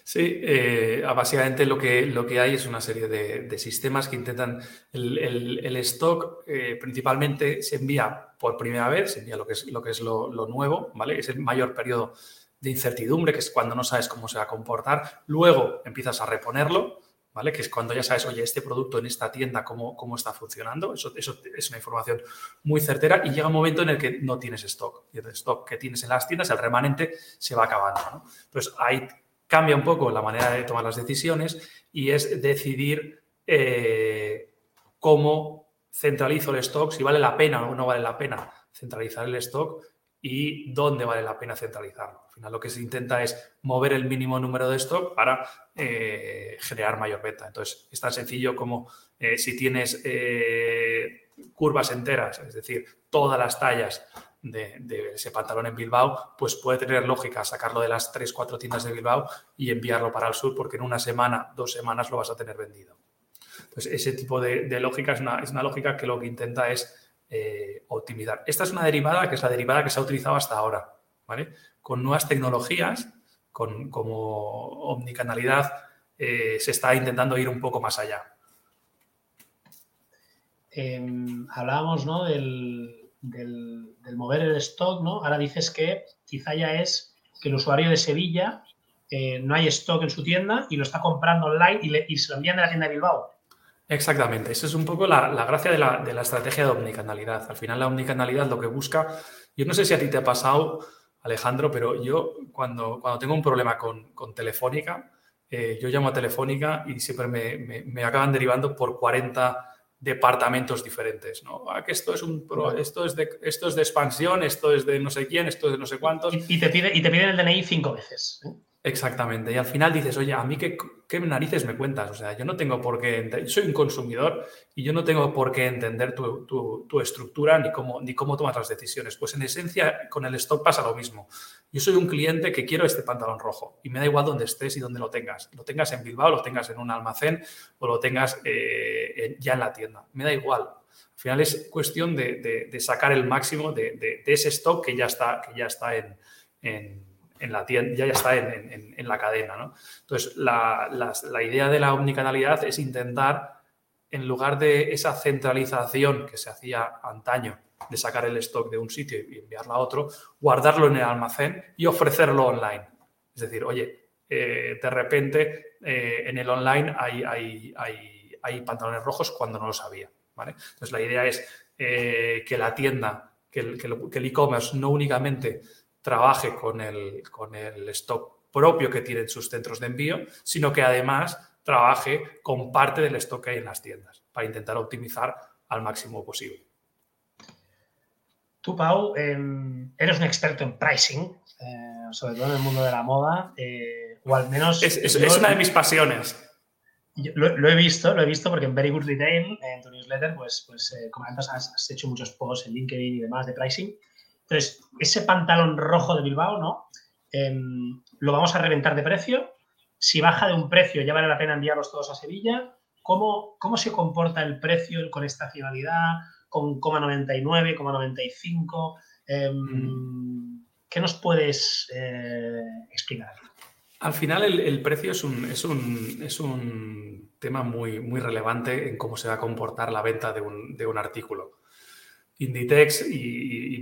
Sí, eh, básicamente lo que, lo que hay es una serie de, sistemas que intentan. El, stock eh, principalmente se envía por primera vez, se envía lo que es lo, que es lo, lo, nuevo, ¿vale? Es el mayor periodo de incertidumbre, que es cuando no sabes cómo se va a comportar. Luego empiezas a reponerlo, ¿vale? Que es cuando ya sabes, oye, este producto en esta tienda, cómo, cómo está funcionando. Eso, eso es una información muy certera y llega un momento en el que no tienes stock. Y el stock que tienes en las tiendas, el remanente, se va acabando. Entonces, ahí cambia un poco la manera de tomar las decisiones y es decidir eh, cómo centralizo el stock, si vale la pena o no vale la pena centralizar el stock y dónde vale la pena centralizarlo. Al final lo que se intenta es mover el mínimo número de stock para eh, generar mayor venta. Entonces, es tan sencillo como eh, si tienes eh, curvas enteras, es decir, todas las tallas de, ese pantalón en Bilbao, pues puede tener lógica sacarlo de las 3, 4 tiendas de Bilbao y enviarlo para el sur porque en una semana, dos semanas lo vas a tener vendido. Entonces, ese tipo de, lógica es una, es una lógica que lo que intenta es eh, optimizar. Esta es una derivada que es la derivada que se ha utilizado hasta ahora, ¿vale? Con nuevas tecnologías, como omnicanalidad eh, se está intentando ir un poco más allá. Em, hablábamos ¿no? del, mover el stock, ¿no? Ahora dices que quizá ya es que el usuario de Sevilla eh, no hay stock en su tienda y lo está comprando online y, se lo envían de la tienda de Bilbao. Exactamente, esa es un poco la, gracia de la, de la, estrategia de omnicanalidad. Al final la omnicanalidad lo que busca, yo no sé si a ti te ha pasado, Alejandro, pero yo cuando, cuando tengo un problema con, Telefónica, eh, yo llamo a Telefónica y siempre me, acaban derivando por 40 departamentos diferentes, ¿no? Ah, que esto es un esto es de esto es de expansión, esto es de no sé quién, esto es de no sé cuántos. Y, te, pide, y te piden el DNI cinco veces. ¿eh? Exactamente. Y al final dices, oye, a mí qué, qué, narices me cuentas. O sea, yo no tengo por qué, soy un consumidor y yo no tengo por qué entender tu, tu, estructura ni cómo, ni cómo tomas las decisiones. Pues en esencia, con el stock pasa lo mismo. Yo soy un cliente que quiero este pantalón rojo y me da igual dónde estés y dónde lo tengas. Lo tengas en Bilbao, lo tengas en un almacén o lo tengas eh, ya en la tienda. Me da igual. Al final es cuestión de, de, sacar el máximo de, ese stock que ya está, que ya está en, en en la tienda, ya, está en, la cadena. ¿no? Entonces, la, idea de la omnicanalidad es intentar, en lugar de esa centralización que se hacía antaño, de sacar el stock de un sitio y enviarlo a otro, guardarlo en el almacén y ofrecerlo online. Es decir, oye, eh, de repente eh, en el online hay, hay, hay, pantalones rojos cuando no lo sabía. ¿vale? Entonces, la idea es eh, que la tienda, que el e-commerce no únicamente trabaje con el, con el stock propio que tienen sus centros de envío, sino que además trabaje con parte del stock que hay en las tiendas para intentar optimizar al máximo posible. Tú, Pau, em, eres un experto en pricing, eh, sobre todo en el mundo de la moda, eh, o al menos... Es, una de mis pasiones. lo, he visto, lo he visto porque en Very Good Retail, en tu newsletter, pues, pues eh, comentas, has, has, hecho muchos posts en LinkedIn y demás de pricing. Entonces, ese pantalón rojo de Bilbao, ¿no? Em, lo vamos a reventar de precio. Si baja de un precio, ya vale la pena enviarlos todos a Sevilla. ¿Cómo, cómo se comporta el precio con estacionalidad, con 0,99, 0,95? Em, mm. ¿Qué nos puedes eh, explicar? Al final el, precio es un, es, un, es un, tema muy, muy relevante en cómo se va a comportar la venta de un, de un artículo. Inditex y,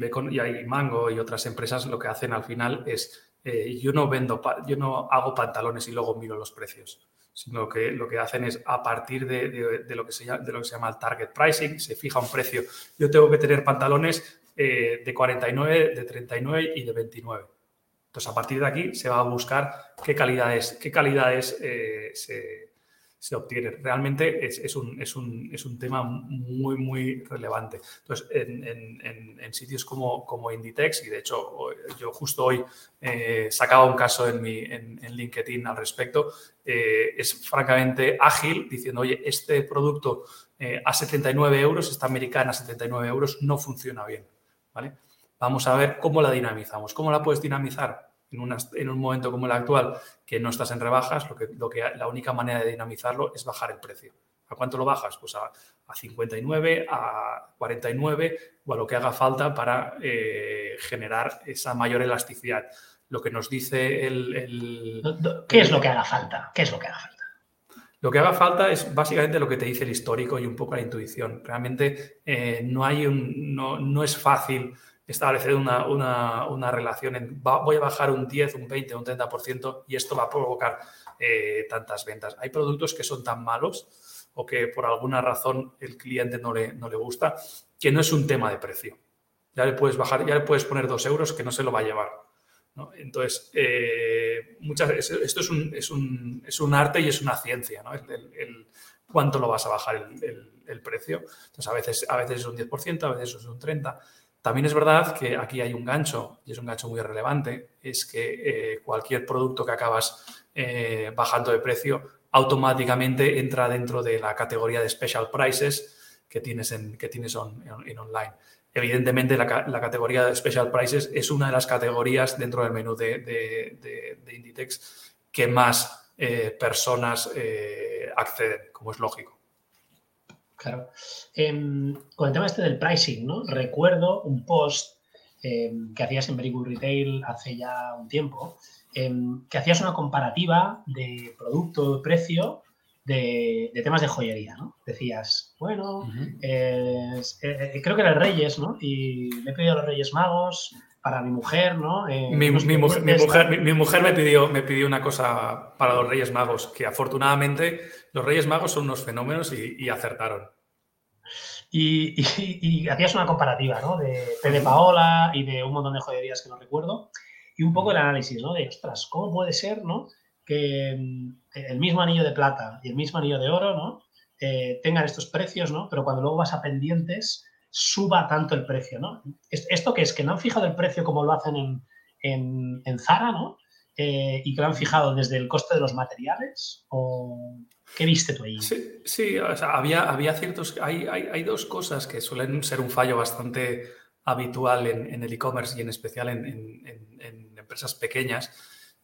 Mango y otras empresas lo que hacen al final es, eh, yo no vendo, yo no hago pantalones y luego miro los precios, sino que lo que hacen es a partir de, lo, que se llama, de lo que se llama el target pricing, se fija un precio. Yo tengo que tener pantalones eh, de 49, de 39 y de 29. Entonces, a partir de aquí se va a buscar qué calidades, qué calidades eh, se, se obtiene. Realmente es, un, es, un, es, un, tema muy, muy relevante. Entonces, en, sitios como, como, Inditex, y de hecho yo justo hoy eh, sacaba un caso en, mi, en, LinkedIn al respecto, eh, es francamente ágil diciendo, oye, este producto eh, a 79 euros, esta americana a 79 euros, no funciona bien. ¿vale? Vamos a ver cómo la dinamizamos. ¿Cómo la puedes dinamizar? En, un momento como el actual, que no estás en rebajas, lo que, lo que, la única manera de dinamizarlo es bajar el precio. ¿A cuánto lo bajas? Pues a, 59, a 49 o a lo que haga falta para eh, generar esa mayor elasticidad. Lo que nos dice el, ¿Qué es lo que haga falta? ¿Qué es lo que haga falta? Lo que haga falta es básicamente lo que te dice el histórico y un poco la intuición. Realmente eh, no, hay un, no, no es fácil establecer una, relación en voy a bajar un 10, un 20, un 30% y esto va a provocar eh, tantas ventas. Hay productos que son tan malos o que por alguna razón el cliente no le, no le gusta que no es un tema de precio. Ya le puedes bajar, ya le puedes poner dos euros que no se lo va a llevar. Entonces, eh, muchas esto es un, es, un, es un, arte y es una ciencia, ¿no? El, cuánto lo vas a bajar el, el, precio. Entonces, a veces, a veces es un 10%, a veces es un 30%. También es verdad que aquí hay un gancho, y es un gancho muy relevante, es que eh, cualquier producto que acabas eh, bajando de precio automáticamente entra dentro de la categoría de special prices que tienes en, que tienes en, online. Evidentemente, la, categoría de special prices es una de las categorías dentro del menú de, Inditex que más eh, personas acceden, como es lógico. Claro. Em, con el tema este del pricing, ¿no? Recuerdo un post que hacías en Very Good Retail hace ya un tiempo, que hacías una comparativa de producto, precio de, temas de joyería, ¿no? Decías, bueno, eh, eh, creo que era Reyes, ¿no? Y le he pedido a los Reyes Magos para mi mujer, ¿no? Eh, mi, mujer, mi, mujer, me, pidió, me pidió una cosa para los Reyes Magos, que afortunadamente los Reyes Magos son unos fenómenos y, acertaron. Y, hacías una comparativa, ¿no? De Pede Paola y de un montón de joyerías que no recuerdo. Y un poco el análisis, ¿no? De, ostras, ¿cómo puede ser, ¿no? Que mm, el mismo anillo de plata y el mismo anillo de oro, ¿no? Eh, tengan estos precios, ¿no? Pero cuando luego vas a pendientes, suba tanto el precio, ¿no? ¿Esto que es? ¿Que no han fijado el precio como lo hacen en, Zara, ¿no? Eh, y que lo han fijado desde el coste de los materiales? ¿O qué viste tú ahí? Sí, había, había ciertos... Hay, hay, dos cosas que suelen ser un fallo bastante habitual en, el e-commerce y en especial en, empresas pequeñas.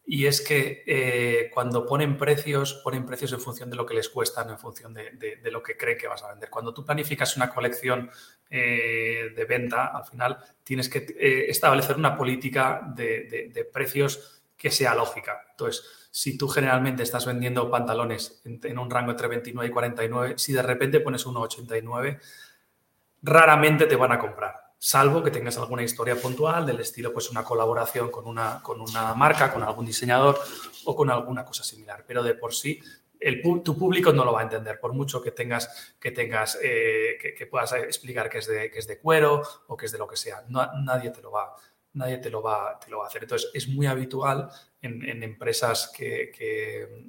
Y es que eh, cuando ponen precios, ponen precios en función de lo que les cuestan, en función de, lo que creen que vas a vender. Cuando tú planificas una colección eh, de venta, al final tienes que eh, establecer una política de, precios que sea lógica. Entonces, si tú generalmente estás vendiendo pantalones en, un rango entre 29 y 49, si de repente pones 1,89, raramente te van a comprar salvo que tengas alguna historia puntual del estilo, pues una colaboración con una, con una marca, con algún diseñador o con alguna cosa similar. Pero de por sí, el, tu público no lo va a entender, por mucho que tengas, que, tengas eh, que, puedas explicar que es, de, que es de cuero o que es de lo que sea. nadie te lo va nadie te lo, va, te lo va a hacer. Entonces, es muy habitual en, empresas que,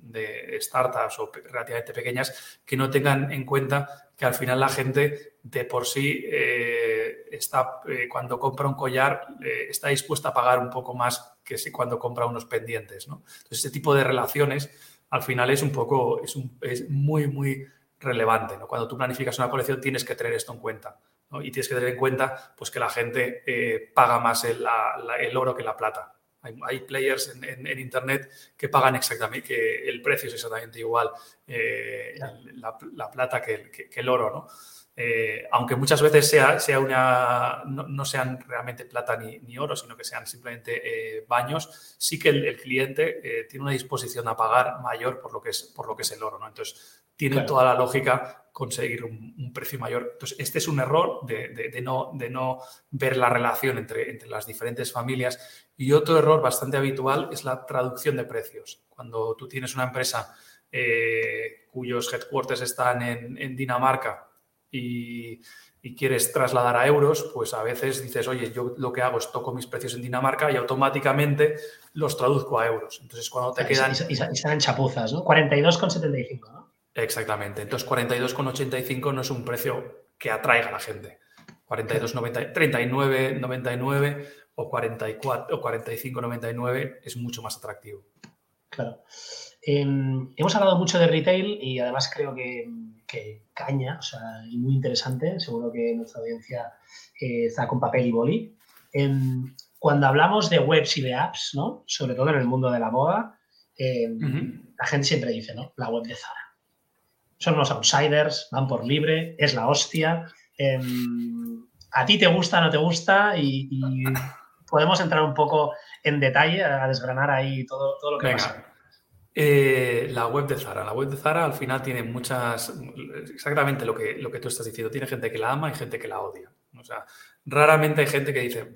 de startups o relativamente pequeñas que no tengan en cuenta que al final la gente de por sí eh, está, eh, cuando compra un collar, eh, está dispuesta a pagar un poco más que si cuando compra unos pendientes. ¿no? Entonces, este tipo de relaciones al final es un poco, es, es muy, muy relevante. ¿no? Cuando tú planificas una colección tienes que tener esto en cuenta. Y tienes que tener en cuenta pues, que la gente paga más el, el oro que la plata. Hay, players en, Internet que pagan exactamente, que el precio es exactamente igual eh, la, plata que el, oro, ¿no? Eh, aunque muchas veces sea, sea una, no, sean realmente plata ni, oro, sino que sean simplemente eh, baños, sí que el, cliente tiene una disposición a pagar mayor por lo que es, por lo que es el oro. ¿no? Entonces, tiene toda la lógica conseguir un, precio mayor. Entonces, este es un error de, no, de no, ver la relación entre, entre, las diferentes familias. Y otro error bastante habitual es la traducción de precios. Cuando tú tienes una empresa eh, cuyos headquarters están en, Dinamarca y, quieres trasladar a euros, pues a veces dices, oye, yo lo que hago es toco mis precios en Dinamarca y automáticamente los traduzco a euros. Entonces, cuando te quedan... Y, salen chapuzas, ¿no? 42,75, ¿no? Exactamente. Entonces, 42,85 no es un precio que atraiga a la gente. 42,99 39,99 o 44 o 45,99 es mucho más atractivo. Claro. Em, hemos hablado mucho de retail y además creo que, caña, o sea, y muy interesante. Seguro que nuestra audiencia eh, está con papel y boli. Em, cuando hablamos de webs y de apps, ¿no? Sobre todo en el mundo de la moda, em, la gente siempre dice, ¿no? La web de Zara son los outsiders, van por libre, es la hostia. A ti te gusta, no te gusta y, podemos entrar un poco en detalle a desgranar ahí todo, todo lo que pasa. Eh, la web de Zara. La web de Zara al final tiene muchas. Exactamente lo que, lo que tú estás diciendo. Tiene gente que la ama y gente que la odia. O sea, raramente hay gente que dice,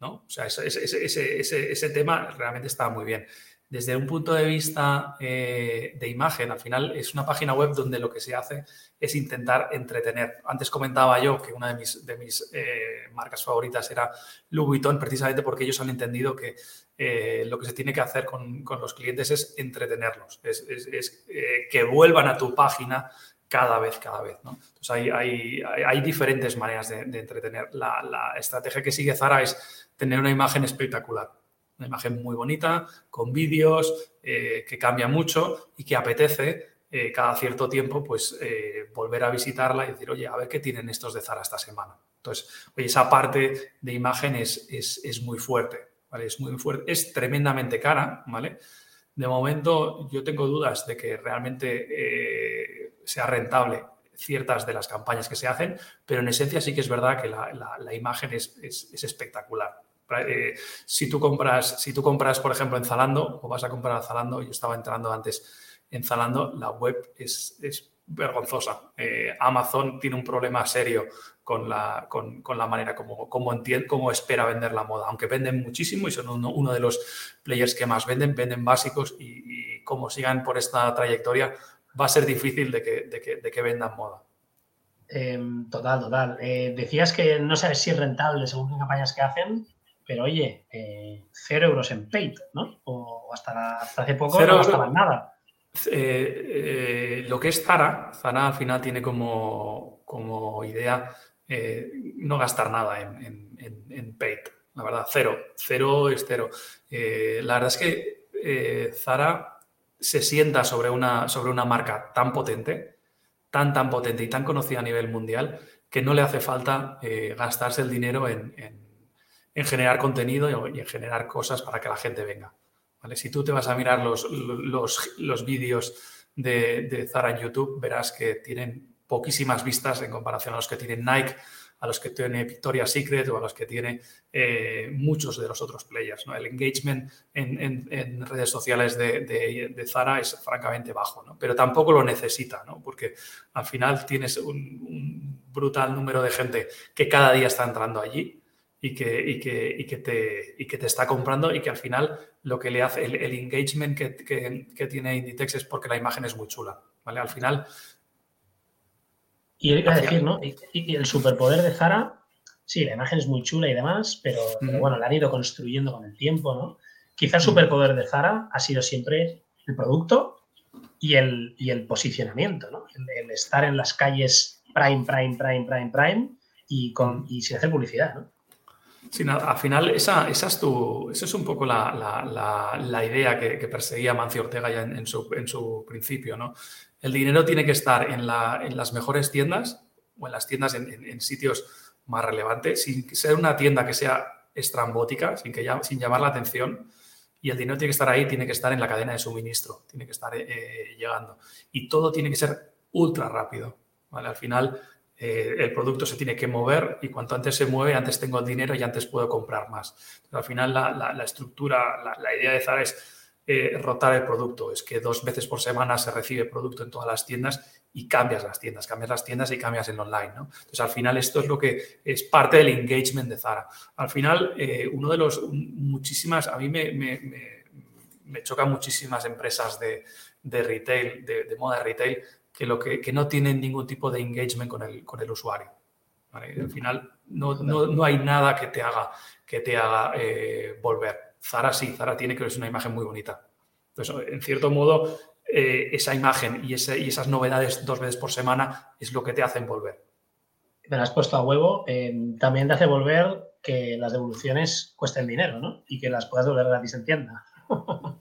¿no? O sea, ese, ese, ese tema realmente está muy bien desde un punto de vista eh, de imagen, al final es una página web donde lo que se hace es intentar entretener. Antes comentaba yo que una de mis, eh, marcas favoritas era Louis Vuitton, precisamente porque ellos han entendido que eh, lo que se tiene que hacer con, los clientes es entretenerlos, es, que vuelvan a tu página cada vez, cada vez. Entonces hay, hay, diferentes maneras de, entretener. la estrategia que sigue Zara es tener una imagen espectacular una imagen muy bonita, con vídeos, eh, que cambia mucho y que apetece eh, cada cierto tiempo pues eh, volver a visitarla y decir, oye, a ver qué tienen estos de Zara esta semana. Entonces, oye, esa parte de imagen es, es, muy fuerte, ¿vale? Es muy fuerte, es tremendamente cara, ¿vale? De momento yo tengo dudas de que realmente sea rentable ciertas de las campañas que se hacen, pero en esencia sí que es verdad que la, imagen es, es espectacular. Eh, si, tú compras, si tú compras, por ejemplo, en Zalando o vas a comprar a Zalando, yo estaba entrando antes en Zalando, la web es, vergonzosa. Eh, Amazon tiene un problema serio con la, manera como, espera vender la moda, aunque venden muchísimo y son uno, de los players que más venden, venden básicos y, como sigan por esta trayectoria va a ser difícil de que, de que vendan moda. Em, total, total. Eh, decías que no sabes si es rentable según las campañas que hacen, pero oye, eh, cero euros en paid, ¿no? O, hasta, hace poco no gastaban nada. Eh, lo que es Zara, Zara al final tiene como, como idea no gastar nada en, en, paid, la verdad, cero, cero es cero. la verdad es que Zara se sienta sobre una, sobre una marca tan potente tan, tan potente y tan conocida a nivel mundial que no le hace falta eh, gastarse el dinero en, generar contenido y en generar cosas para que la gente venga. Si tú te vas a mirar los, los, vídeos de, de Zara en YouTube, verás que tienen poquísimas vistas en comparación a los que tienen Nike a los que tiene Victoria's Secret o a los que tiene eh, muchos de los otros players. ¿no? El engagement en, redes sociales de, Zara es francamente bajo, ¿no? pero tampoco lo necesita, ¿no? porque al final tienes un, brutal número de gente que cada día está entrando allí y que, que, que, te, que te está comprando y que al final lo que le hace el, engagement que, tiene Inditex es porque la imagen es muy chula. ¿vale? Al final y iba a decir, ¿no? Y, el superpoder de Zara, sí, la imagen es muy chula y demás, pero, bueno, la han ido construyendo con el tiempo, ¿no? Quizá el superpoder de Zara ha sido siempre el producto y el, el posicionamiento, ¿no? El, estar en las calles prime, prime, prime, prime, prime y, con, y sin hacer publicidad, ¿no? Sí, al final esa, esa es tu, eso es un poco la, idea que, perseguía Mancio Ortega ya en, su, principio, ¿no? El dinero tiene que estar en, las mejores tiendas o en las tiendas en, sitios más relevantes, sin ser una tienda que sea estrambótica, sin, que, sin llamar la atención. Y el dinero tiene que estar ahí, tiene que estar en la cadena de suministro, tiene que estar eh, llegando. Y todo tiene que ser ultra rápido. ¿vale? Al final, eh, el producto se tiene que mover y cuanto antes se mueve, antes tengo el dinero y antes puedo comprar más. al final, la, estructura, la, idea de Zara es eh, rotar el producto. Es que dos veces por semana se recibe producto en todas las tiendas y cambias las tiendas, cambias las tiendas y cambias el online. Entonces, al final, esto es lo que es parte del engagement de Zara. Al final, eh, uno de los muchísimas, a mí me, me, chocan muchísimas empresas de, retail, de, moda de retail, que, lo que, no tienen ningún tipo de engagement con el, con el usuario. Al final, no, no, hay nada que te haga, que te haga eh, volver. Zara sí, Zara tiene que ser una imagen muy bonita. Entonces, en cierto modo, eh, esa imagen y, esas novedades dos veces por semana es lo que te hacen volver. Me lo has puesto a huevo. Eh, también te hace volver que las devoluciones cuesten dinero, ¿no? Y que las puedas volver gratis en tienda.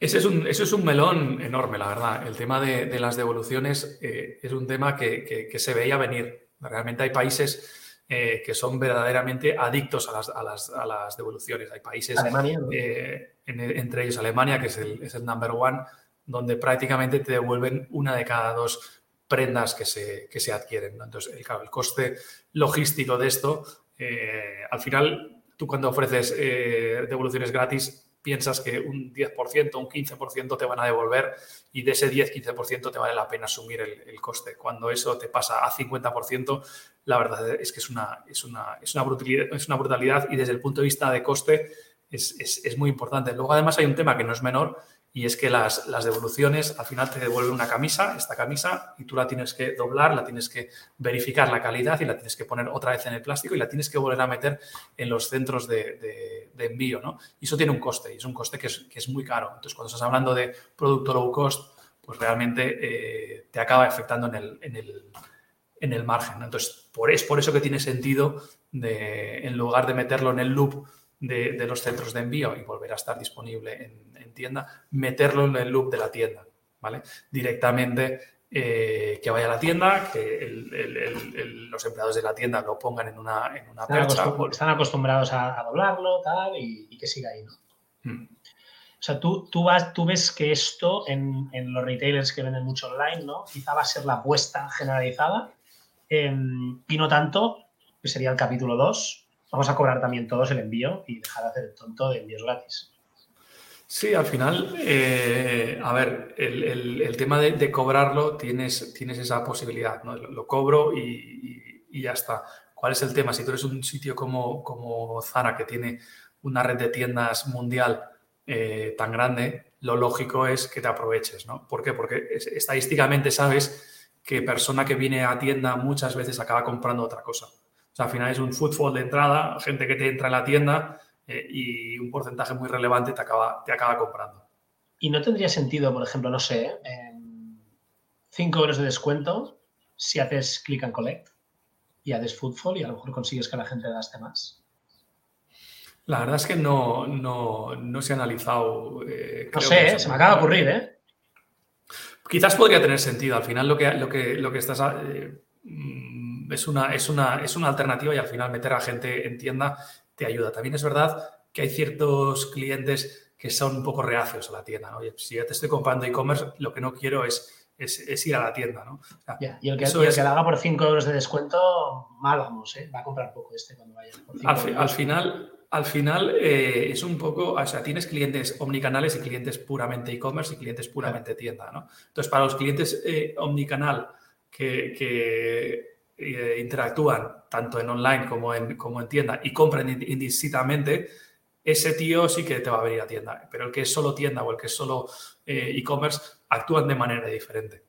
Ese es, un, es un melón enorme, la verdad. El tema de, las devoluciones eh, es un tema que, se veía venir. Realmente hay países eh, que son verdaderamente adictos a las, devoluciones. Hay países, eh, entre ellos Alemania, que es el, number one, donde prácticamente te devuelven una de cada dos prendas que se, se adquieren. Entonces, el, claro, el coste logístico de esto, al final, tú cuando ofreces devoluciones gratis, piensas que un 10%, un 15% te van a devolver y de ese 10-15% te vale la pena asumir el, coste. Cuando eso te pasa a 50%, la verdad es que es una, es una, es una, brutalidad, es una brutalidad y desde el punto de vista de coste es, es, muy importante. Luego además hay un tema que no es menor y es que las, las, devoluciones al final te devuelven una camisa, esta camisa, y tú la tienes que doblar, la tienes que verificar la calidad y la tienes que poner otra vez en el plástico y la tienes que volver a meter en los centros de, de, envío, ¿no? Y eso tiene un coste, y es un coste que es, que es, muy caro. Entonces, cuando estás hablando de producto low cost, pues realmente eh, te acaba afectando en el, en el, en el margen. Entonces, por, es por eso que tiene sentido de, en lugar de meterlo en el loop de, de los centros de envío y volver a estar disponible en tienda, meterlo en el loop de la tienda, ¿vale? Directamente eh, que vaya a la tienda, que los empleados de la tienda lo pongan en una, en una están, acostumbrados a, doblarlo, tal, y, que siga ahí, ¿no? Hmm. O sea, tú, tú, vas, tú ves que esto en, los retailers que venden mucho online, ¿no? Quizá va a ser la apuesta generalizada em, y no tanto, que sería el capítulo 2, vamos a cobrar también todos el envío y dejar de hacer el tonto de envíos gratis. Sí, al final, eh, a ver, el, tema de, cobrarlo tienes, tienes esa posibilidad, ¿no? Lo, cobro y, ya está. ¿Cuál es el tema? Si tú eres un sitio como, Zara que tiene una red de tiendas mundial eh, tan grande, lo lógico es que te aproveches, ¿no? ¿Por qué? Porque estadísticamente sabes que persona que viene a tienda muchas veces acaba comprando otra cosa. O sea, al final es un footfall de entrada, gente que te entra en la tienda eh, y un porcentaje muy relevante te acaba, te acaba comprando. ¿Y no tendría sentido, por ejemplo, no sé, 5 euros de descuento si haces click and collect y haces footfall y a lo mejor consigues que la gente gaste más? La verdad es que no, no, se ha analizado. Eh, no sé, se me acaba de ocurrir, ¿eh? Quizás podría tener sentido. Al final lo que, lo que, lo que estás... Eh, es una, es, una, es una alternativa y al final meter a gente en tienda te ayuda. También es verdad que hay ciertos clientes que son un poco reacios a la tienda. si yo te estoy comprando e-commerce, lo que no quiero es, es, ir a la tienda. ¿no? y el que, el que haga por 5 euros de descuento, mal vamos, ¿eh? va a comprar poco este cuando vaya. al, final, al final eh, es un poco, o sea, tienes clientes omnicanales y clientes puramente e-commerce y clientes puramente tienda. ¿no? Entonces, para los clientes eh, omnicanal que, que eh, interactúan tanto en online como en, como en tienda y compran indistintamente, ese tío sí que te va a venir a tienda. Pero el que es solo tienda o el que es solo eh, e-commerce actúan de manera diferente.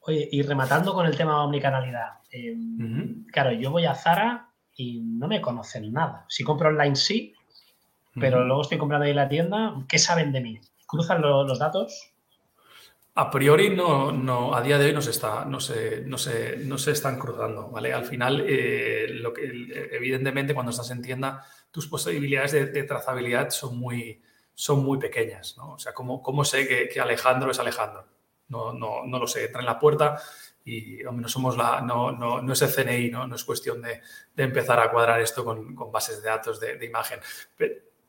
Oye, y rematando con el tema de omnicanalidad. Em, claro, yo voy a Zara y no me conocen nada. Si compro online sí, pero luego estoy comprando ahí en la tienda, ¿qué saben de mí? ¿Cruzan los datos? A priori no, no, a día de hoy no se, está, no se, no se, no se están cruzando, ¿vale? Al final, eh, lo que, evidentemente, cuando estás en tienda, tus posibilidades de, trazabilidad son muy, son muy pequeñas, ¿no? O sea, ¿cómo, cómo sé que, Alejandro es Alejandro? No, no, no lo sé, entra en la puerta y, hombre, no somos la, no, no, no es el CNI, ¿no? No es cuestión de, de empezar a cuadrar esto con, con bases de datos de, de imagen.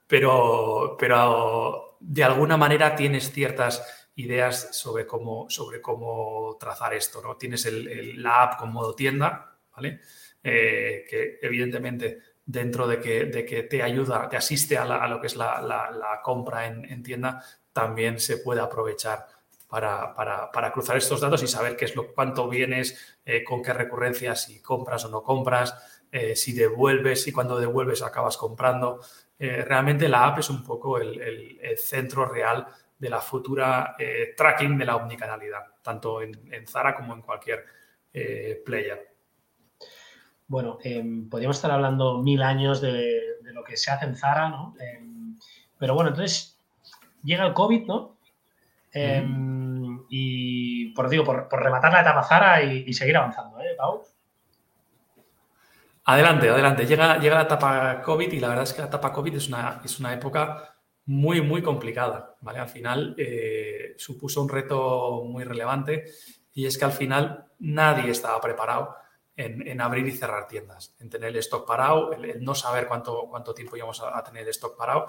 Pero, pero de alguna manera tienes ciertas ideas sobre cómo, sobre cómo trazar esto. ¿no? Tienes el, la app con modo tienda, ¿vale? Eh, que evidentemente dentro de que, de que, te ayuda, te asiste a, lo que es la, compra en, tienda, también se puede aprovechar para, para, cruzar estos datos y saber qué es lo, cuánto vienes, eh, con qué recurrencias, si compras o no compras, eh, si devuelves y cuando devuelves acabas comprando. realmente la app es un poco el, el centro real de la futura eh, tracking de la omnicanalidad, tanto en, Zara como en cualquier eh, player. Bueno, em, podríamos estar hablando mil años de, lo que se hace en Zara, ¿no? Em, pero bueno, entonces llega el COVID, ¿no? Em, y por digo, por, rematar la etapa Zara y, seguir avanzando, ¿eh, Pau? Adelante, adelante. Llega, llega la etapa COVID y la verdad es que la etapa COVID es una, es una época muy, muy complicada. ¿vale? Al final eh, supuso un reto muy relevante y es que al final nadie estaba preparado en, abrir y cerrar tiendas, en tener el stock parado, el, no saber cuánto, cuánto tiempo íbamos a, tener el stock parado.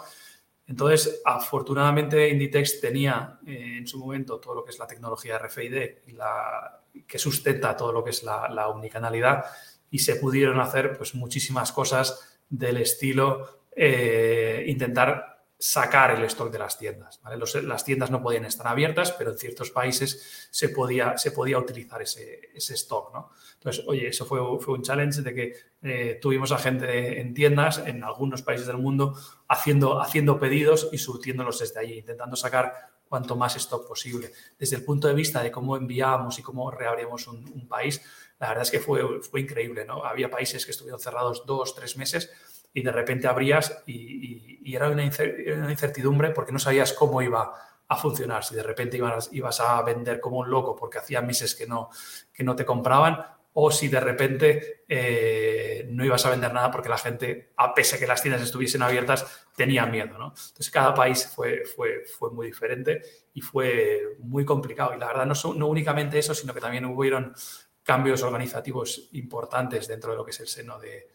Entonces, afortunadamente, Inditex tenía eh, en su momento todo lo que es la tecnología RFID y la, que sustenta todo lo que es la, la omnicanalidad y se pudieron hacer pues, muchísimas cosas del estilo eh, intentar sacar el stock de las tiendas. las tiendas no podían estar abiertas, pero en ciertos países se podía, se podía utilizar ese, stock. Entonces, oye, eso fue, fue un challenge de que eh, tuvimos a gente en tiendas en algunos países del mundo haciendo, haciendo pedidos y surtiéndolos desde allí, intentando sacar cuanto más stock posible. Desde el punto de vista de cómo enviábamos y cómo reabríamos un, país, la verdad es que fue, fue increíble. ¿no? Había países que estuvieron cerrados dos, tres meses y de repente abrías y, era una incertidumbre porque no sabías cómo iba a funcionar, si de repente ibas, a vender como un loco porque hacía meses que no, que no te compraban o si de repente eh, no ibas a vender nada porque la gente, a pesar que las tiendas estuviesen abiertas, tenía miedo. ¿no? Entonces cada país fue, fue, fue muy diferente y fue muy complicado. Y la verdad no, no únicamente eso, sino que también hubieron cambios organizativos importantes dentro de lo que es el seno de,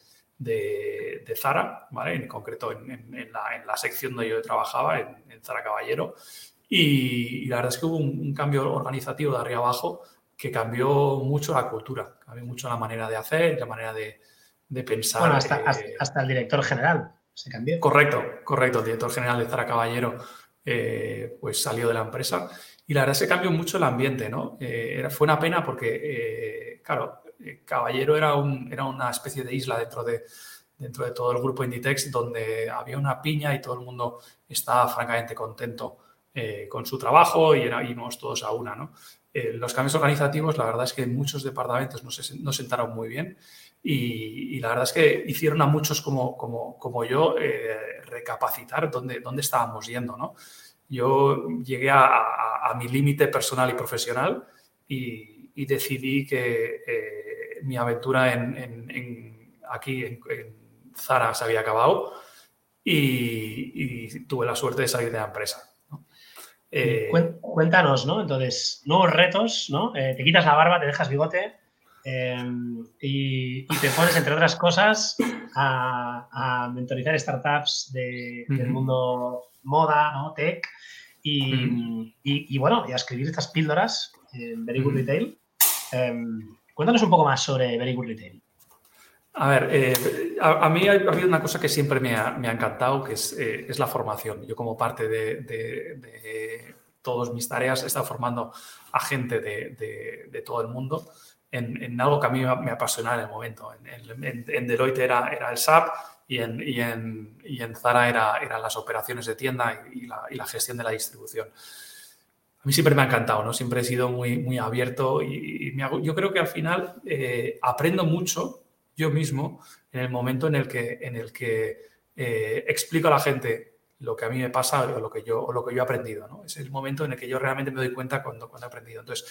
de, Zara, ¿vale? en concreto en, la, sección donde yo trabajaba, en, Zara Caballero. Y, la verdad es que hubo un, cambio organizativo de arriba abajo que cambió mucho la cultura, cambió mucho la manera de hacer, la manera de, de pensar. Bueno, hasta, hasta, el director general se cambió. Correcto, correcto. El director general de Zara Caballero pues salió de la empresa. Y la verdad es que cambió mucho el ambiente, ¿no? era, fue una pena porque, claro, Caballero era, un, era una especie de isla dentro de, dentro de todo el grupo Inditex donde había una piña y todo el mundo estaba francamente contento eh, con su trabajo y íbamos todos a una. Eh, los cambios organizativos, la verdad es que muchos departamentos no se no sentaron muy bien y, la verdad es que hicieron a muchos como, como, como yo eh, recapacitar dónde, dónde estábamos yendo. Yo llegué a, mi límite personal y profesional y, decidí que mi aventura en, aquí en Zara se había acabado y, tuve la suerte de salir de la empresa. Eh, cuéntanos, ¿no? Entonces, nuevos retos, ¿no? Eh, te quitas la barba, te dejas bigote em, y, te pones, entre otras cosas, a, mentorizar startups del mundo moda, ¿no? Tech. Y, bueno, y a escribir estas píldoras en Very Good Retail. Em, cuéntanos un poco más sobre Very Good Retail. A ver, eh, a, mí ha, habido una cosa que siempre me ha, encantado, que eh, es, la formación. Yo como parte de, todas mis tareas he estado formando a gente de, todo el mundo en, algo que a mí me apasionaba en el momento. En, Deloitte era, el SAP y en, en, Zara era, eran las operaciones de tienda y, la, gestión de la distribución. A mí siempre me ha encantado, ¿no? Siempre he sido muy, muy abierto y, yo creo que al final eh, aprendo mucho yo mismo en el momento en el que, en el que eh, explico a la gente lo que a mí me pasa o lo que yo, o lo que yo he aprendido. ¿no? Es el momento en el que yo realmente me doy cuenta cuando, cuando he aprendido. Entonces,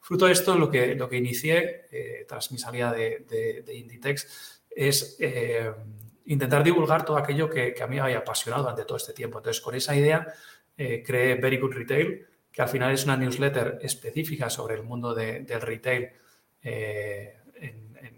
fruto de esto, lo que, lo que inicié eh, tras mi salida de, de, Inditex es eh, intentar divulgar todo aquello que, a mí me había apasionado durante todo este tiempo. Entonces, con esa idea, creé Very Good Retail, que al final es una newsletter específica sobre el mundo del retail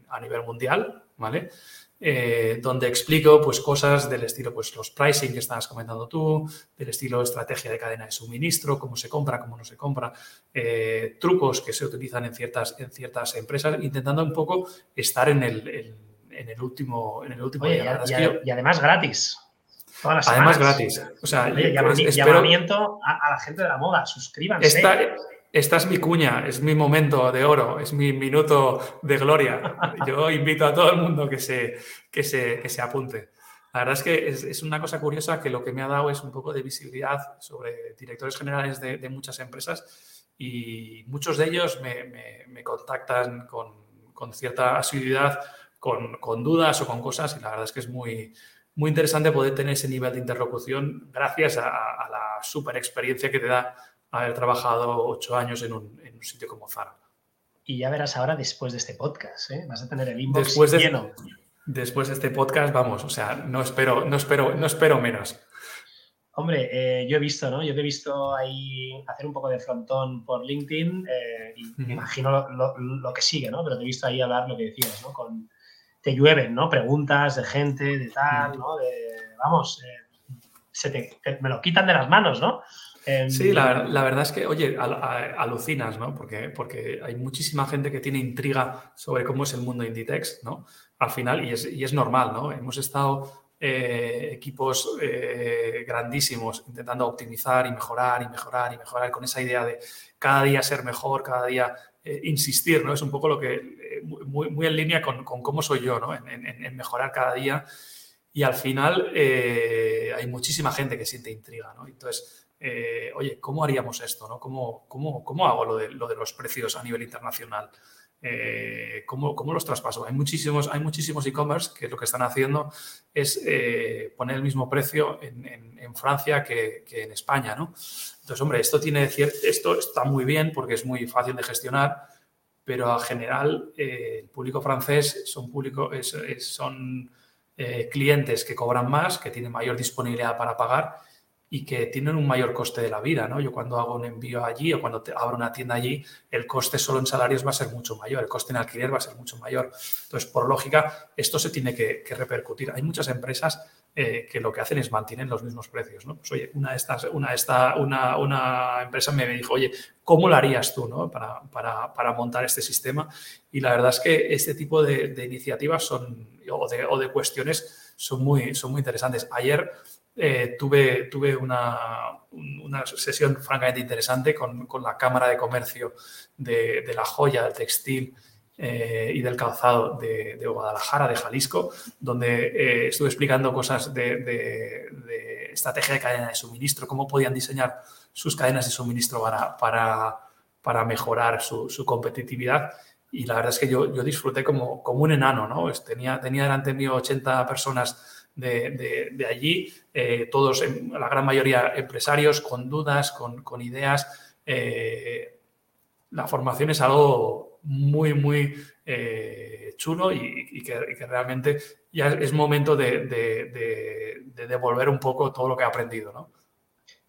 a nivel mundial, ¿vale? Eh, donde explico pues, cosas del estilo, pues los pricing que estabas comentando tú, del estilo estrategia de cadena de suministro, cómo se compra, cómo no se compra, eh, trucos que se utilizan en ciertas, en ciertas empresas, intentando un poco estar en el, en, el último, en el último día. Y, además gratis. Además gratis. O sea, llamamiento a, la gente de la moda, suscríbanse esta es mi cuña, es mi momento de oro, es mi minuto de gloria. Yo invito a todo el mundo que se, que se, que se apunte. La verdad es que es, una cosa curiosa que lo que me ha dado es un poco de visibilidad sobre directores generales de, muchas empresas y muchos de ellos me, contactan con, cierta asiduidad, con, dudas o con cosas y la verdad es que es muy, muy interesante poder tener ese nivel de interlocución gracias a, a la super experiencia que te da haber trabajado ocho años en un, sitio como Zara. Y ya verás ahora después de este podcast, ¿eh? vas a tener el inbox después de, lleno. Después de este podcast, vamos, o sea, no espero, no espero, no espero menos. Hombre, eh, yo he visto, ¿no? Yo te he visto ahí hacer un poco de frontón por LinkedIn eh, y me imagino lo, que sigue, ¿no? Pero te he visto ahí hablar lo que decías, ¿no? Con, te llueven, ¿no? Preguntas de gente, de tal, ¿no? De, vamos, se te, me lo quitan de las manos, ¿no? Sí, la, verdad es que, oye, alucinas, ¿no? Porque, porque hay muchísima gente que tiene intriga sobre cómo es el mundo Inditex, ¿no? Al final, y es, y es normal, ¿no? Hemos estado eh, equipos eh, grandísimos intentando optimizar y mejorar y mejorar y mejorar con esa idea de cada día ser mejor, cada día eh, insistir, ¿no? Es un poco lo que, muy, muy en línea con, cómo soy yo, ¿no? En, mejorar cada día. Y al final hay muchísima gente que siente intriga, ¿no? Entonces, eh, oye, ¿cómo haríamos esto? No? ¿Cómo, cómo, hago lo de, lo de, los precios a nivel internacional? Eh, ¿cómo, los traspaso? Hay muchísimos hay muchísimos e-commerce que lo que están haciendo es eh, poner el mismo precio en, Francia que, en España. ¿no? Entonces, hombre, esto, tiene esto está muy bien porque es muy fácil de gestionar, pero en general el público francés son, público, son clientes que cobran más, que tienen mayor disponibilidad para pagar y que tienen un mayor coste de la vida, ¿no? Yo cuando hago un envío allí o cuando te abro una tienda allí, el coste solo en salarios va a ser mucho mayor, el coste en alquiler va a ser mucho mayor. Entonces, por lógica, esto se tiene que, repercutir. Hay muchas empresas eh, que lo que hacen es mantener los mismos precios. ¿no? Pues, oye, una, estas, una, esta, una, una, empresa me dijo, oye, ¿cómo lo harías tú ¿no? para, para, para, montar este sistema? Y la verdad es que este tipo de, de iniciativas son, o, de, o de, cuestiones son muy, son muy interesantes. Ayer eh, tuve, tuve una, una, sesión francamente interesante con, con, la Cámara de Comercio de, de la joya, del textil eh, y del calzado de, de, Guadalajara, de Jalisco, donde eh, estuve explicando cosas de, de, estrategia de cadena de suministro, cómo podían diseñar sus cadenas de suministro para, para, para mejorar su, su, competitividad. Y la verdad es que yo, yo disfruté como, como un enano, ¿no? Tenía, tenía delante mío 80 personas de, de allí, eh, todos, la gran mayoría empresarios, con dudas, con, con ideas. Eh, la formación es algo muy, muy eh, chulo y, que, realmente ya es momento de, devolver un poco todo lo que he aprendido, ¿no?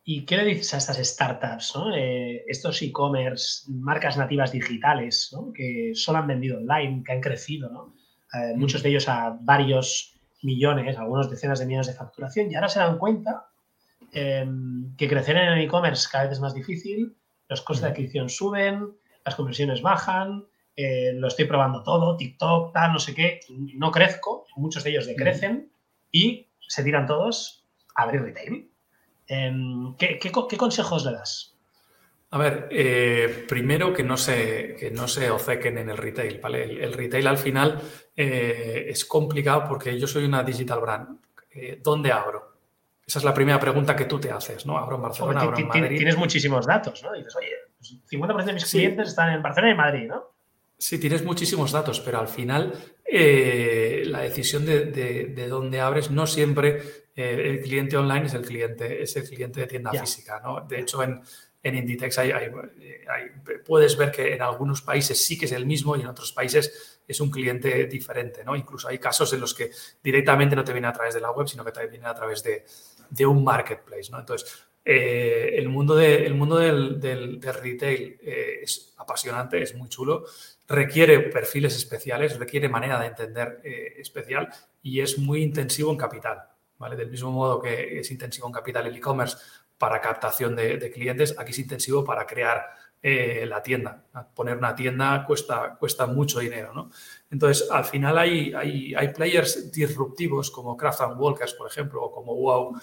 ¿Y qué le dices a estas startups, eh, estos e-commerce, marcas nativas digitales, que solo han vendido online, que han crecido, eh, mm. muchos de ellos a varios millones, algunos decenas de millones de facturación, y ahora se dan cuenta em, que crecer en el e-commerce cada vez es más difícil, los costes de adquisición suben, las conversiones bajan, eh, lo estoy probando todo, TikTok, tal, no sé qué, no crezco, muchos de ellos decrecen y se tiran todos a abrir retail. Em, ¿qué, consejos le das? A ver, eh, primero que no, se, que no se ocequen en el retail, ¿vale? El, retail al final eh, es complicado porque yo soy una digital brand. ¿Dónde abro? Esa es la primera pregunta que tú te haces, ¿no? Abro en Barcelona, abro en Madrid. Tienes muchísimos datos, ¿no? dices, oye, 50% pues de mis clientes están en Barcelona y Madrid, ¿no? Sí, tienes muchísimos datos, pero al final eh, la decisión de, de, dónde abres no siempre eh, el cliente online es el cliente, es el cliente de tienda física. ¿no? De hecho, en, en Inditex hay, puedes ver que en algunos países sí que es el mismo y en otros países es un cliente diferente. Incluso hay casos en los que directamente no te viene a través de la web, sino que te viene a través de, un marketplace. Entonces, eh, el mundo, de, el mundo del, retail eh, es apasionante, es muy chulo, requiere perfiles especiales, requiere manera de entender eh, especial y es muy intensivo en capital. Del mismo modo que es intensivo en capital el e-commerce para captación de, clientes, aquí es intensivo para crear la tienda. Poner una tienda cuesta, cuesta mucho dinero. ¿no? Entonces, al final hay, hay, hay players disruptivos como Craft and Walkers, por ejemplo, o como Wow,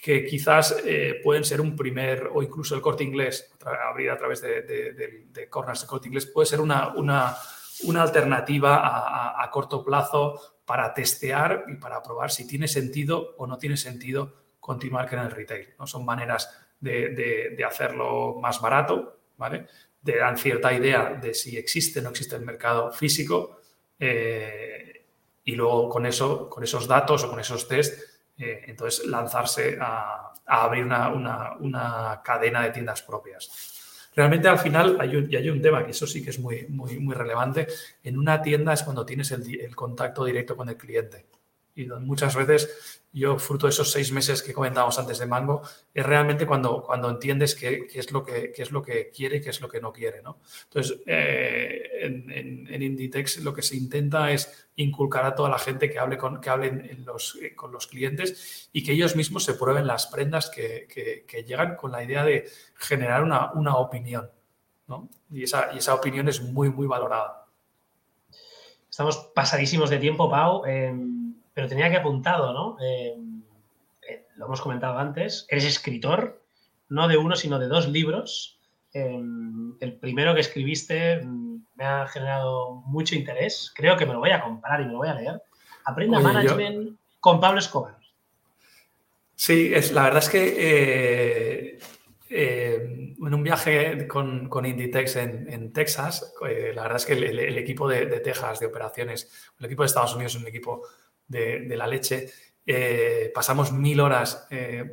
que quizás eh, pueden ser un primer, o incluso el corte inglés, abrir a través de, de, corners de corte inglés, puede ser una, una, una alternativa a, corto plazo para testear y para probar si tiene sentido o no tiene sentido continuar con el retail. ¿no? Son maneras de, hacerlo más barato, ¿vale? De dar cierta idea de si existe o no existe el mercado físico eh, y luego con eso, con esos datos o con esos test eh, entonces, lanzarse a, abrir una, cadena de tiendas propias. Realmente al final hay un, y hay un tema que eso sí que es muy, muy, muy relevante. En una tienda es cuando tienes el contacto directo con el cliente y muchas veces yo, fruto de esos seis meses que comentábamos antes de Mango, es realmente cuando, cuando entiendes qué, es lo que, qué es lo que quiere y qué es lo que no quiere. ¿no? Entonces, eh, en, Inditex lo que se intenta es inculcar a toda la gente que hable con, que hablen los, eh, con los clientes y que ellos mismos se prueben las prendas que, que, llegan con la idea de generar una, una opinión. ¿no? Y, esa, y esa opinión es muy, muy valorada. Estamos pasadísimos de tiempo, Pau. Pero tenía que apuntado, ¿no? Eh, eh, lo hemos comentado antes, eres escritor, no de uno, sino de dos libros. Eh, el primero que escribiste mm, me ha generado mucho interés. Creo que me lo voy a comprar y me lo voy a leer. Aprenda Management con Pablo Escobar. Sí, es, la verdad es que en un viaje con, con Inditex en, Texas, la verdad es que el, equipo de, de, Texas de operaciones, el equipo de Estados Unidos es un equipo de, la leche. Eh, pasamos mil horas eh,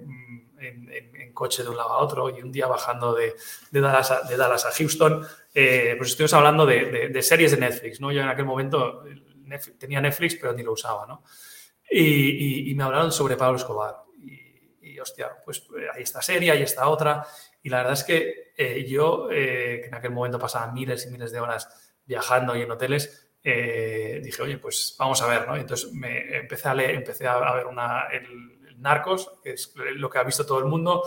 en, coche de un lado a otro y un día bajando de, Dallas, a, Houston, eh, pues estuvimos hablando de, series de Netflix, ¿no? Yo en aquel momento tenía Netflix, pero ni lo usaba, ¿no? Y, me hablaron sobre Pablo Escobar. Y, hostia, pues hay esta serie, hay esta otra. Y la verdad es que yo, que en aquel momento pasaba miles y miles de horas viajando y en hoteles, eh, dije, oye, pues vamos a ver, ¿no? Entonces me empecé a leer, empecé a ver una, el, Narcos, que es lo que ha visto todo el mundo,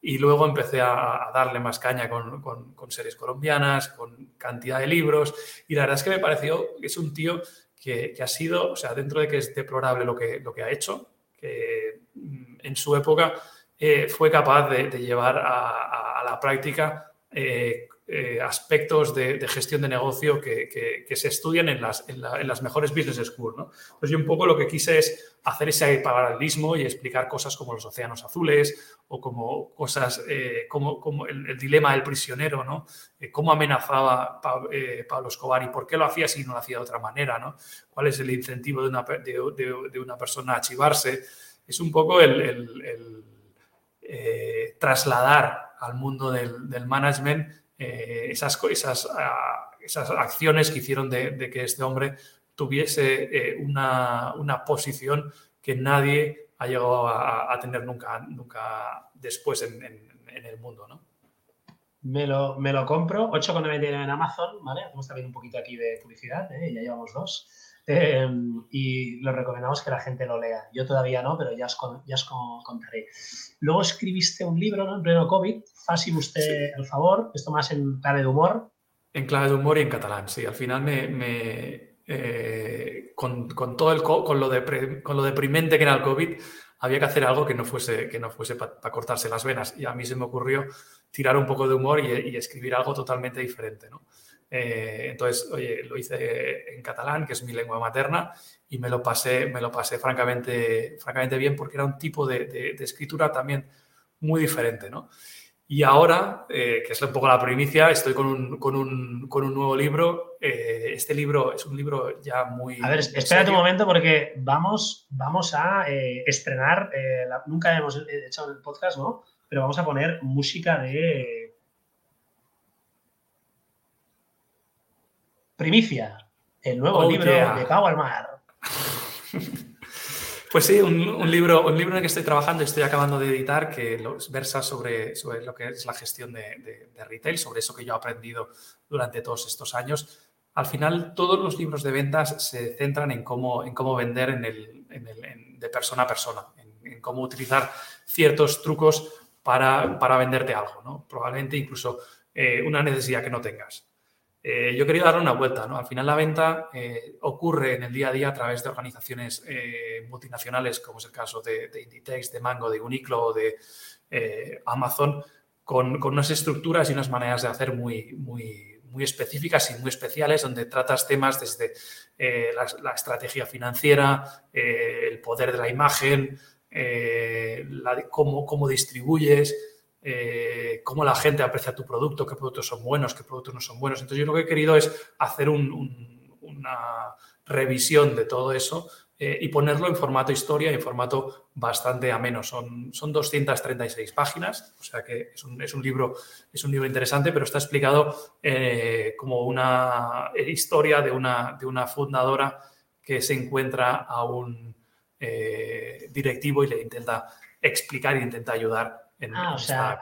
y luego empecé a, darle más caña con, con, series colombianas, con cantidad de libros, y la verdad es que me pareció que es un tío que, ha sido, o sea, dentro de que es deplorable lo que, lo que ha hecho, que mm, en su época eh, fue capaz de, llevar a, a, la práctica eh, eh, aspectos de, gestión de negocio que, se estudian en las, mejores business schools. ¿no? Pues yo un poco lo que quise es hacer ese paralelismo y explicar cosas como los océanos azules o como cosas eh, como, el, dilema del prisionero, ¿no? Eh, cómo amenazaba Pablo Escobar y por qué lo hacía si no lo hacía de otra manera, ¿no? cuál es el incentivo de una, de, una persona a chivarse. Es un poco el, trasladar al mundo del management eh, esas, esas, ah, esas, acciones que hicieron de, que este hombre tuviese eh, una, una, posición que nadie ha llegado a, tener nunca, nunca después en, el mundo. ¿no? Me lo, me lo compro, 8,99 en Amazon, ¿vale? Hacemos también un poquito aquí de publicidad, ¿eh? ya llevamos dos. Em, y lo recomendamos que la gente lo lea. Yo todavía no, pero ya os, ya os contaré. Luego escribiste un libro ¿no? en pleno COVID, fácil usted el favor, esto más en clave de humor. En clave de humor y en catalán, sí. Al final me, eh, con, con, todo el con lo, de, con lo deprimente que era el COVID, había que hacer algo que no fuese, que no fuese para cortarse las venas. Y a mí se me ocurrió tirar un poco de humor y, y escribir algo totalmente diferente. ¿no? Eh, entonces, oye, lo hice en catalán, que es mi lengua materna, y me lo pasé, me lo pasé francamente, francamente bien porque era un tipo de, escritura también muy diferente, ¿no? Y ahora, eh, que es un poco la primicia, estoy con un, con un, con un nuevo libro. Eh, este libro es un libro ya muy... A ver, espérate un momento porque vamos, vamos a estrenar, nunca hemos hecho el podcast, ¿no? Pero vamos a poner música de Primicia, el nuevo oh, libro de Pau al Mar. Pues sí, un, libro, un libro en el que estoy trabajando y estoy acabando de editar que versa sobre, sobre lo que es la gestión de, retail, sobre eso que yo he aprendido durante todos estos años. Al final, todos los libros de ventas se centran en cómo, en cómo vender en el, de persona a persona, en, cómo utilizar ciertos trucos para, para venderte algo, ¿no? probablemente incluso eh, una necesidad que no tengas. Eh, yo quería darle una vuelta. ¿no? Al final la venta eh, ocurre en el día a día a través de organizaciones eh, multinacionales, como es el caso de, Inditex, de Mango, de Uniqlo o de Amazon, con, unas estructuras y unas maneras de hacer muy, muy, muy específicas y muy especiales, donde tratas temas desde la, estrategia financiera, el poder de la imagen, cómo, cómo distribuyes, eh, cómo la gente aprecia tu producto, qué productos son buenos, qué productos no son buenos. Entonces yo lo que he querido es hacer una revisión de todo eso eh, y ponerlo en formato historia, en formato bastante ameno. Son, son 236 páginas, o sea que es un, es un, libro, es un libro interesante, pero está explicado eh, como una historia de una, de una fundadora que se encuentra a un directivo y le intenta explicar e intenta ayudar ah, o sea,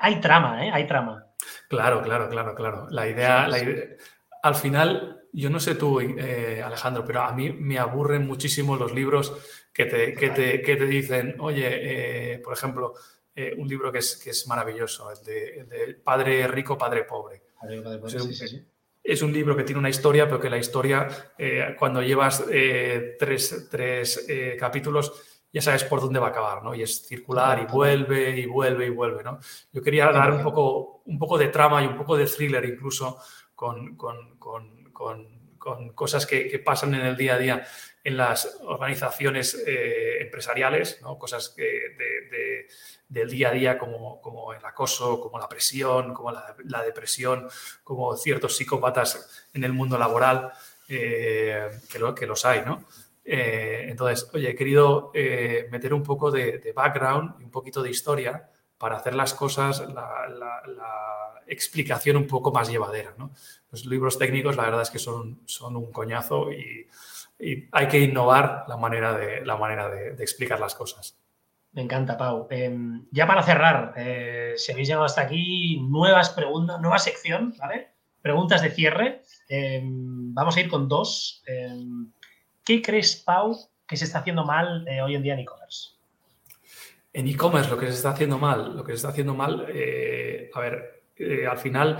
hay, trama, ¿eh? Hay trama. Claro, claro, claro, claro. La idea, al final, yo no sé tú, eh, Alejandro, pero a mí me aburren muchísimo los libros que te, que te, dicen, oye, eh, por ejemplo, eh, un libro que es, que es maravilloso, el de, Padre Rico, Padre Pobre. es, un, libro que tiene una historia, pero que la historia, cuando llevas tres, tres capítulos, ya sabes por dónde va a acabar, ¿no? Y es circular y vuelve y vuelve y vuelve, ¿no? Yo quería dar un poco, un poco de trama y un poco de thriller incluso con, con, con, con cosas que, que, pasan en el día a día en las organizaciones eh, empresariales, ¿no? Cosas que de, del día a día como, como, el acoso, como la presión, como la, la depresión, como ciertos psicópatas en el mundo laboral, eh, que, lo, que los hay, ¿no? Eh, entonces, oye, he querido eh, meter un poco de, background y un poquito de historia para hacer las cosas, la, explicación un poco más llevadera. Los libros técnicos, la verdad es que son, son un coñazo y, hay que innovar la manera de, la manera de, explicar las cosas. Me encanta, Pau. Em, ya para cerrar, eh, si habéis llegado hasta aquí, nuevas preguntas, nueva sección, ¿vale? preguntas de cierre. Em, vamos a ir con dos. ¿Qué crees, Pau, que se está haciendo mal eh, hoy en día en e-commerce? En e-commerce lo que se está haciendo mal, lo que se está haciendo mal, eh, a ver, eh, al final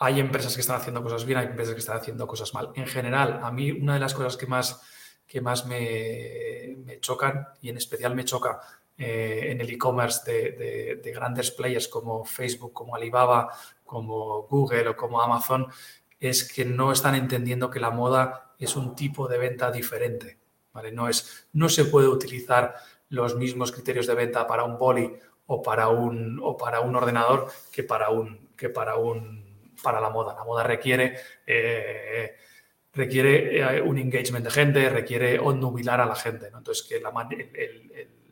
hay empresas que están haciendo cosas bien, hay empresas que están haciendo cosas mal. En general, a mí una de las cosas que más, que más me, chocan, y en especial me choca en el e-commerce de, grandes players como Facebook, como Alibaba, como Google o como Amazon, es que no están entendiendo que la moda es un tipo de venta diferente. ¿vale? No, es, no se puede utilizar los mismos criterios de venta para un boli o para un, o para un ordenador que para un, que para un para la moda. La moda requiere, eh, requiere eh, un engagement de gente, requiere onnubilar a la gente. Entonces, que la,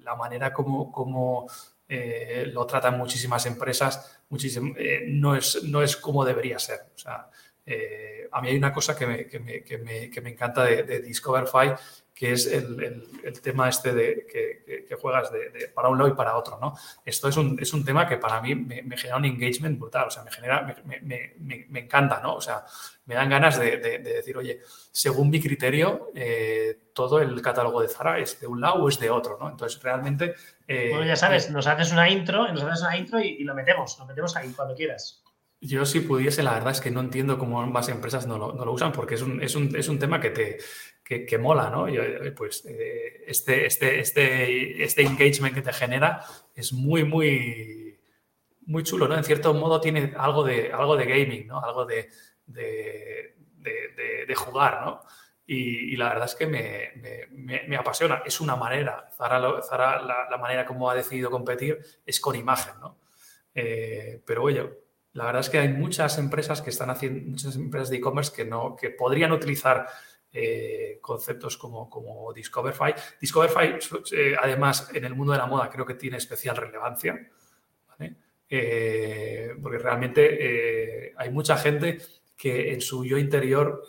la manera como, como eh, lo tratan muchísimas empresas no, es, no es como debería ser. A mí hay una cosa que me, que me, que me, que me encanta de, de Discoverify que es el, el, tema este de que, que juegas de, para un lado y para otro, ¿no? Esto es un, es un tema que para mí me, genera un engagement brutal, o sea, me genera, me, encanta, ¿no? O sea, me dan ganas de, decir, oye, según mi criterio, eh, todo el catálogo de Zara es de un lado o es de otro, ¿no? Entonces, realmente... Eh, bueno, ya sabes, nos haces una intro, nos haces una intro y, y lo metemos, lo metemos ahí cuando quieras. Yo si pudiese, la verdad es que no entiendo cómo más empresas no lo, no lo usan porque es un, es un, es un tema que te que, que mola, ¿no? Yo, pues eh, este, este, este, este engagement que te genera es muy, muy, muy chulo, ¿no? En cierto modo tiene algo de, algo de gaming, ¿no? Algo de, de, de, jugar, ¿no? Y, la verdad es que me, me, me, apasiona. Es una manera, Zara, Zara la, la, manera como ha decidido competir es con imagen, ¿no? Eh, pero oye, la verdad es que hay muchas empresas que están haciendo, muchas empresas de e-commerce que, no, que podrían utilizar eh, conceptos como, como Discoverify. Discoverify, eh, además, en el mundo de la moda creo que tiene especial relevancia, eh, porque realmente hay mucha gente que en su yo interior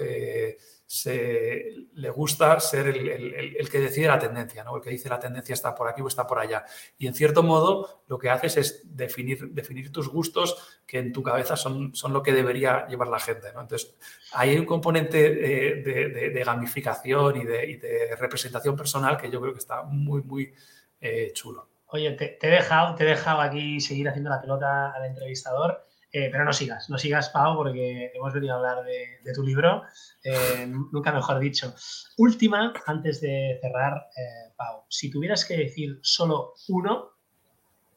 se, le gusta ser el, que decide la tendencia, ¿no? el que dice la tendencia está por aquí o está por allá. Y en cierto modo lo que haces es definir, definir tus gustos que en tu cabeza son, son lo que debería llevar la gente. Entonces, ahí hay un componente de, gamificación y, de, representación personal que yo creo que está muy, muy eh, chulo. Oye, te, dejado, te he dejado aquí seguir haciendo la pelota al entrevistador. Eh, pero no sigas, no sigas, Pau, porque hemos venido a hablar de, tu libro, eh, nunca mejor dicho. Última, antes de cerrar, eh, Pau, si tuvieras que decir solo uno,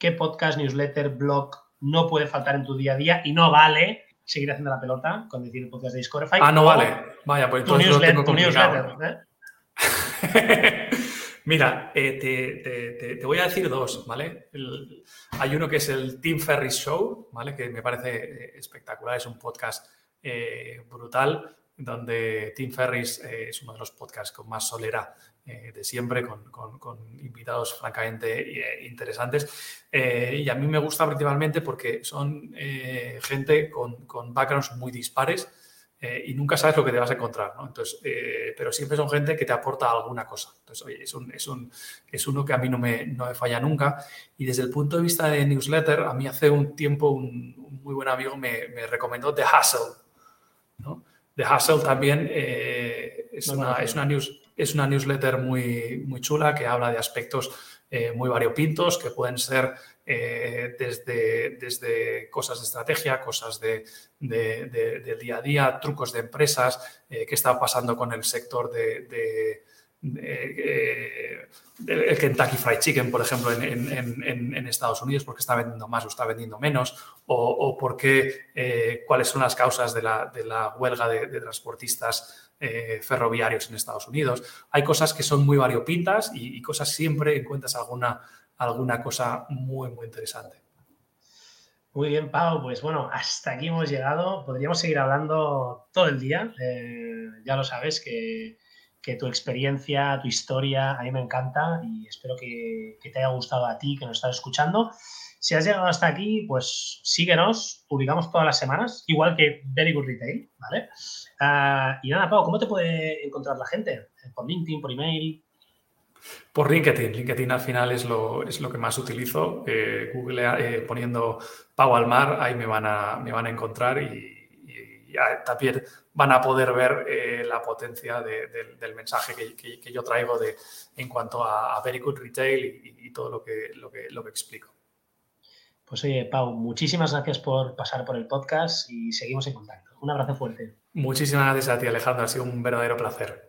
¿qué podcast, newsletter, blog no puede faltar en tu día a día y no vale seguir haciendo la pelota con decir el podcast de Discovery? Ah, no vale. Vaya, pues tu newsletter, tu newsletter Mira, te, te, voy a decir dos, ¿vale? hay uno que es el Tim Ferris Show, ¿vale? Que me parece eh, espectacular, es un podcast eh, brutal, donde Tim Ferris eh, es uno de los podcasts con más solera de siempre, con, invitados francamente interesantes. y a mí me gusta principalmente porque son gente con, con backgrounds muy dispares eh, y nunca sabes lo que te vas a encontrar, ¿no? Entonces, eh, pero siempre son gente que te aporta alguna cosa. Entonces, oye, es, un, es, un, es uno que a mí no me, no me, falla nunca. Y desde el punto de vista de newsletter, a mí hace un tiempo un, muy buen amigo me, me, recomendó The Hustle, ¿no? The Hustle también eh, es, una, es, una news, es una newsletter muy, muy chula que habla de aspectos muy variopintos que pueden ser eh, desde, desde cosas de estrategia, cosas de, del día a día, trucos de empresas, eh, qué está pasando con el sector de, eh, el Kentucky Fried Chicken, por ejemplo, en, Estados Unidos, porque está vendiendo más o está vendiendo menos, o, por qué, cuáles son las causas de la, huelga de, transportistas ferroviarios en Estados Unidos. Hay cosas que son muy variopintas y, y cosas siempre encuentras alguna alguna cosa muy, muy interesante. Muy bien, Pau. Pues bueno, hasta aquí hemos llegado. Podríamos seguir hablando todo el día. Eh, ya lo sabes que, tu experiencia, tu historia, a mí me encanta y espero que, te haya gustado a ti, que nos estás escuchando. Si has llegado hasta aquí, pues síguenos, publicamos todas las semanas, igual que Very Good Retail, ¿vale? Ah, y nada, Pau, ¿cómo te puede encontrar la gente? ¿Por LinkedIn, por email? Por LinkedIn. LinkedIn al final es lo, es lo que más utilizo. Eh, Google eh, poniendo Pau al mar, ahí me van a, me van a encontrar y, también van a poder ver eh, la potencia del mensaje que, yo traigo de, en cuanto a, Very Good Retail y, todo lo que, lo, que, lo que explico. Pues oye, Pau, muchísimas gracias por pasar por el podcast y seguimos en contacto. Un abrazo fuerte. Muchísimas gracias a ti, Alejandro. Ha sido un verdadero placer.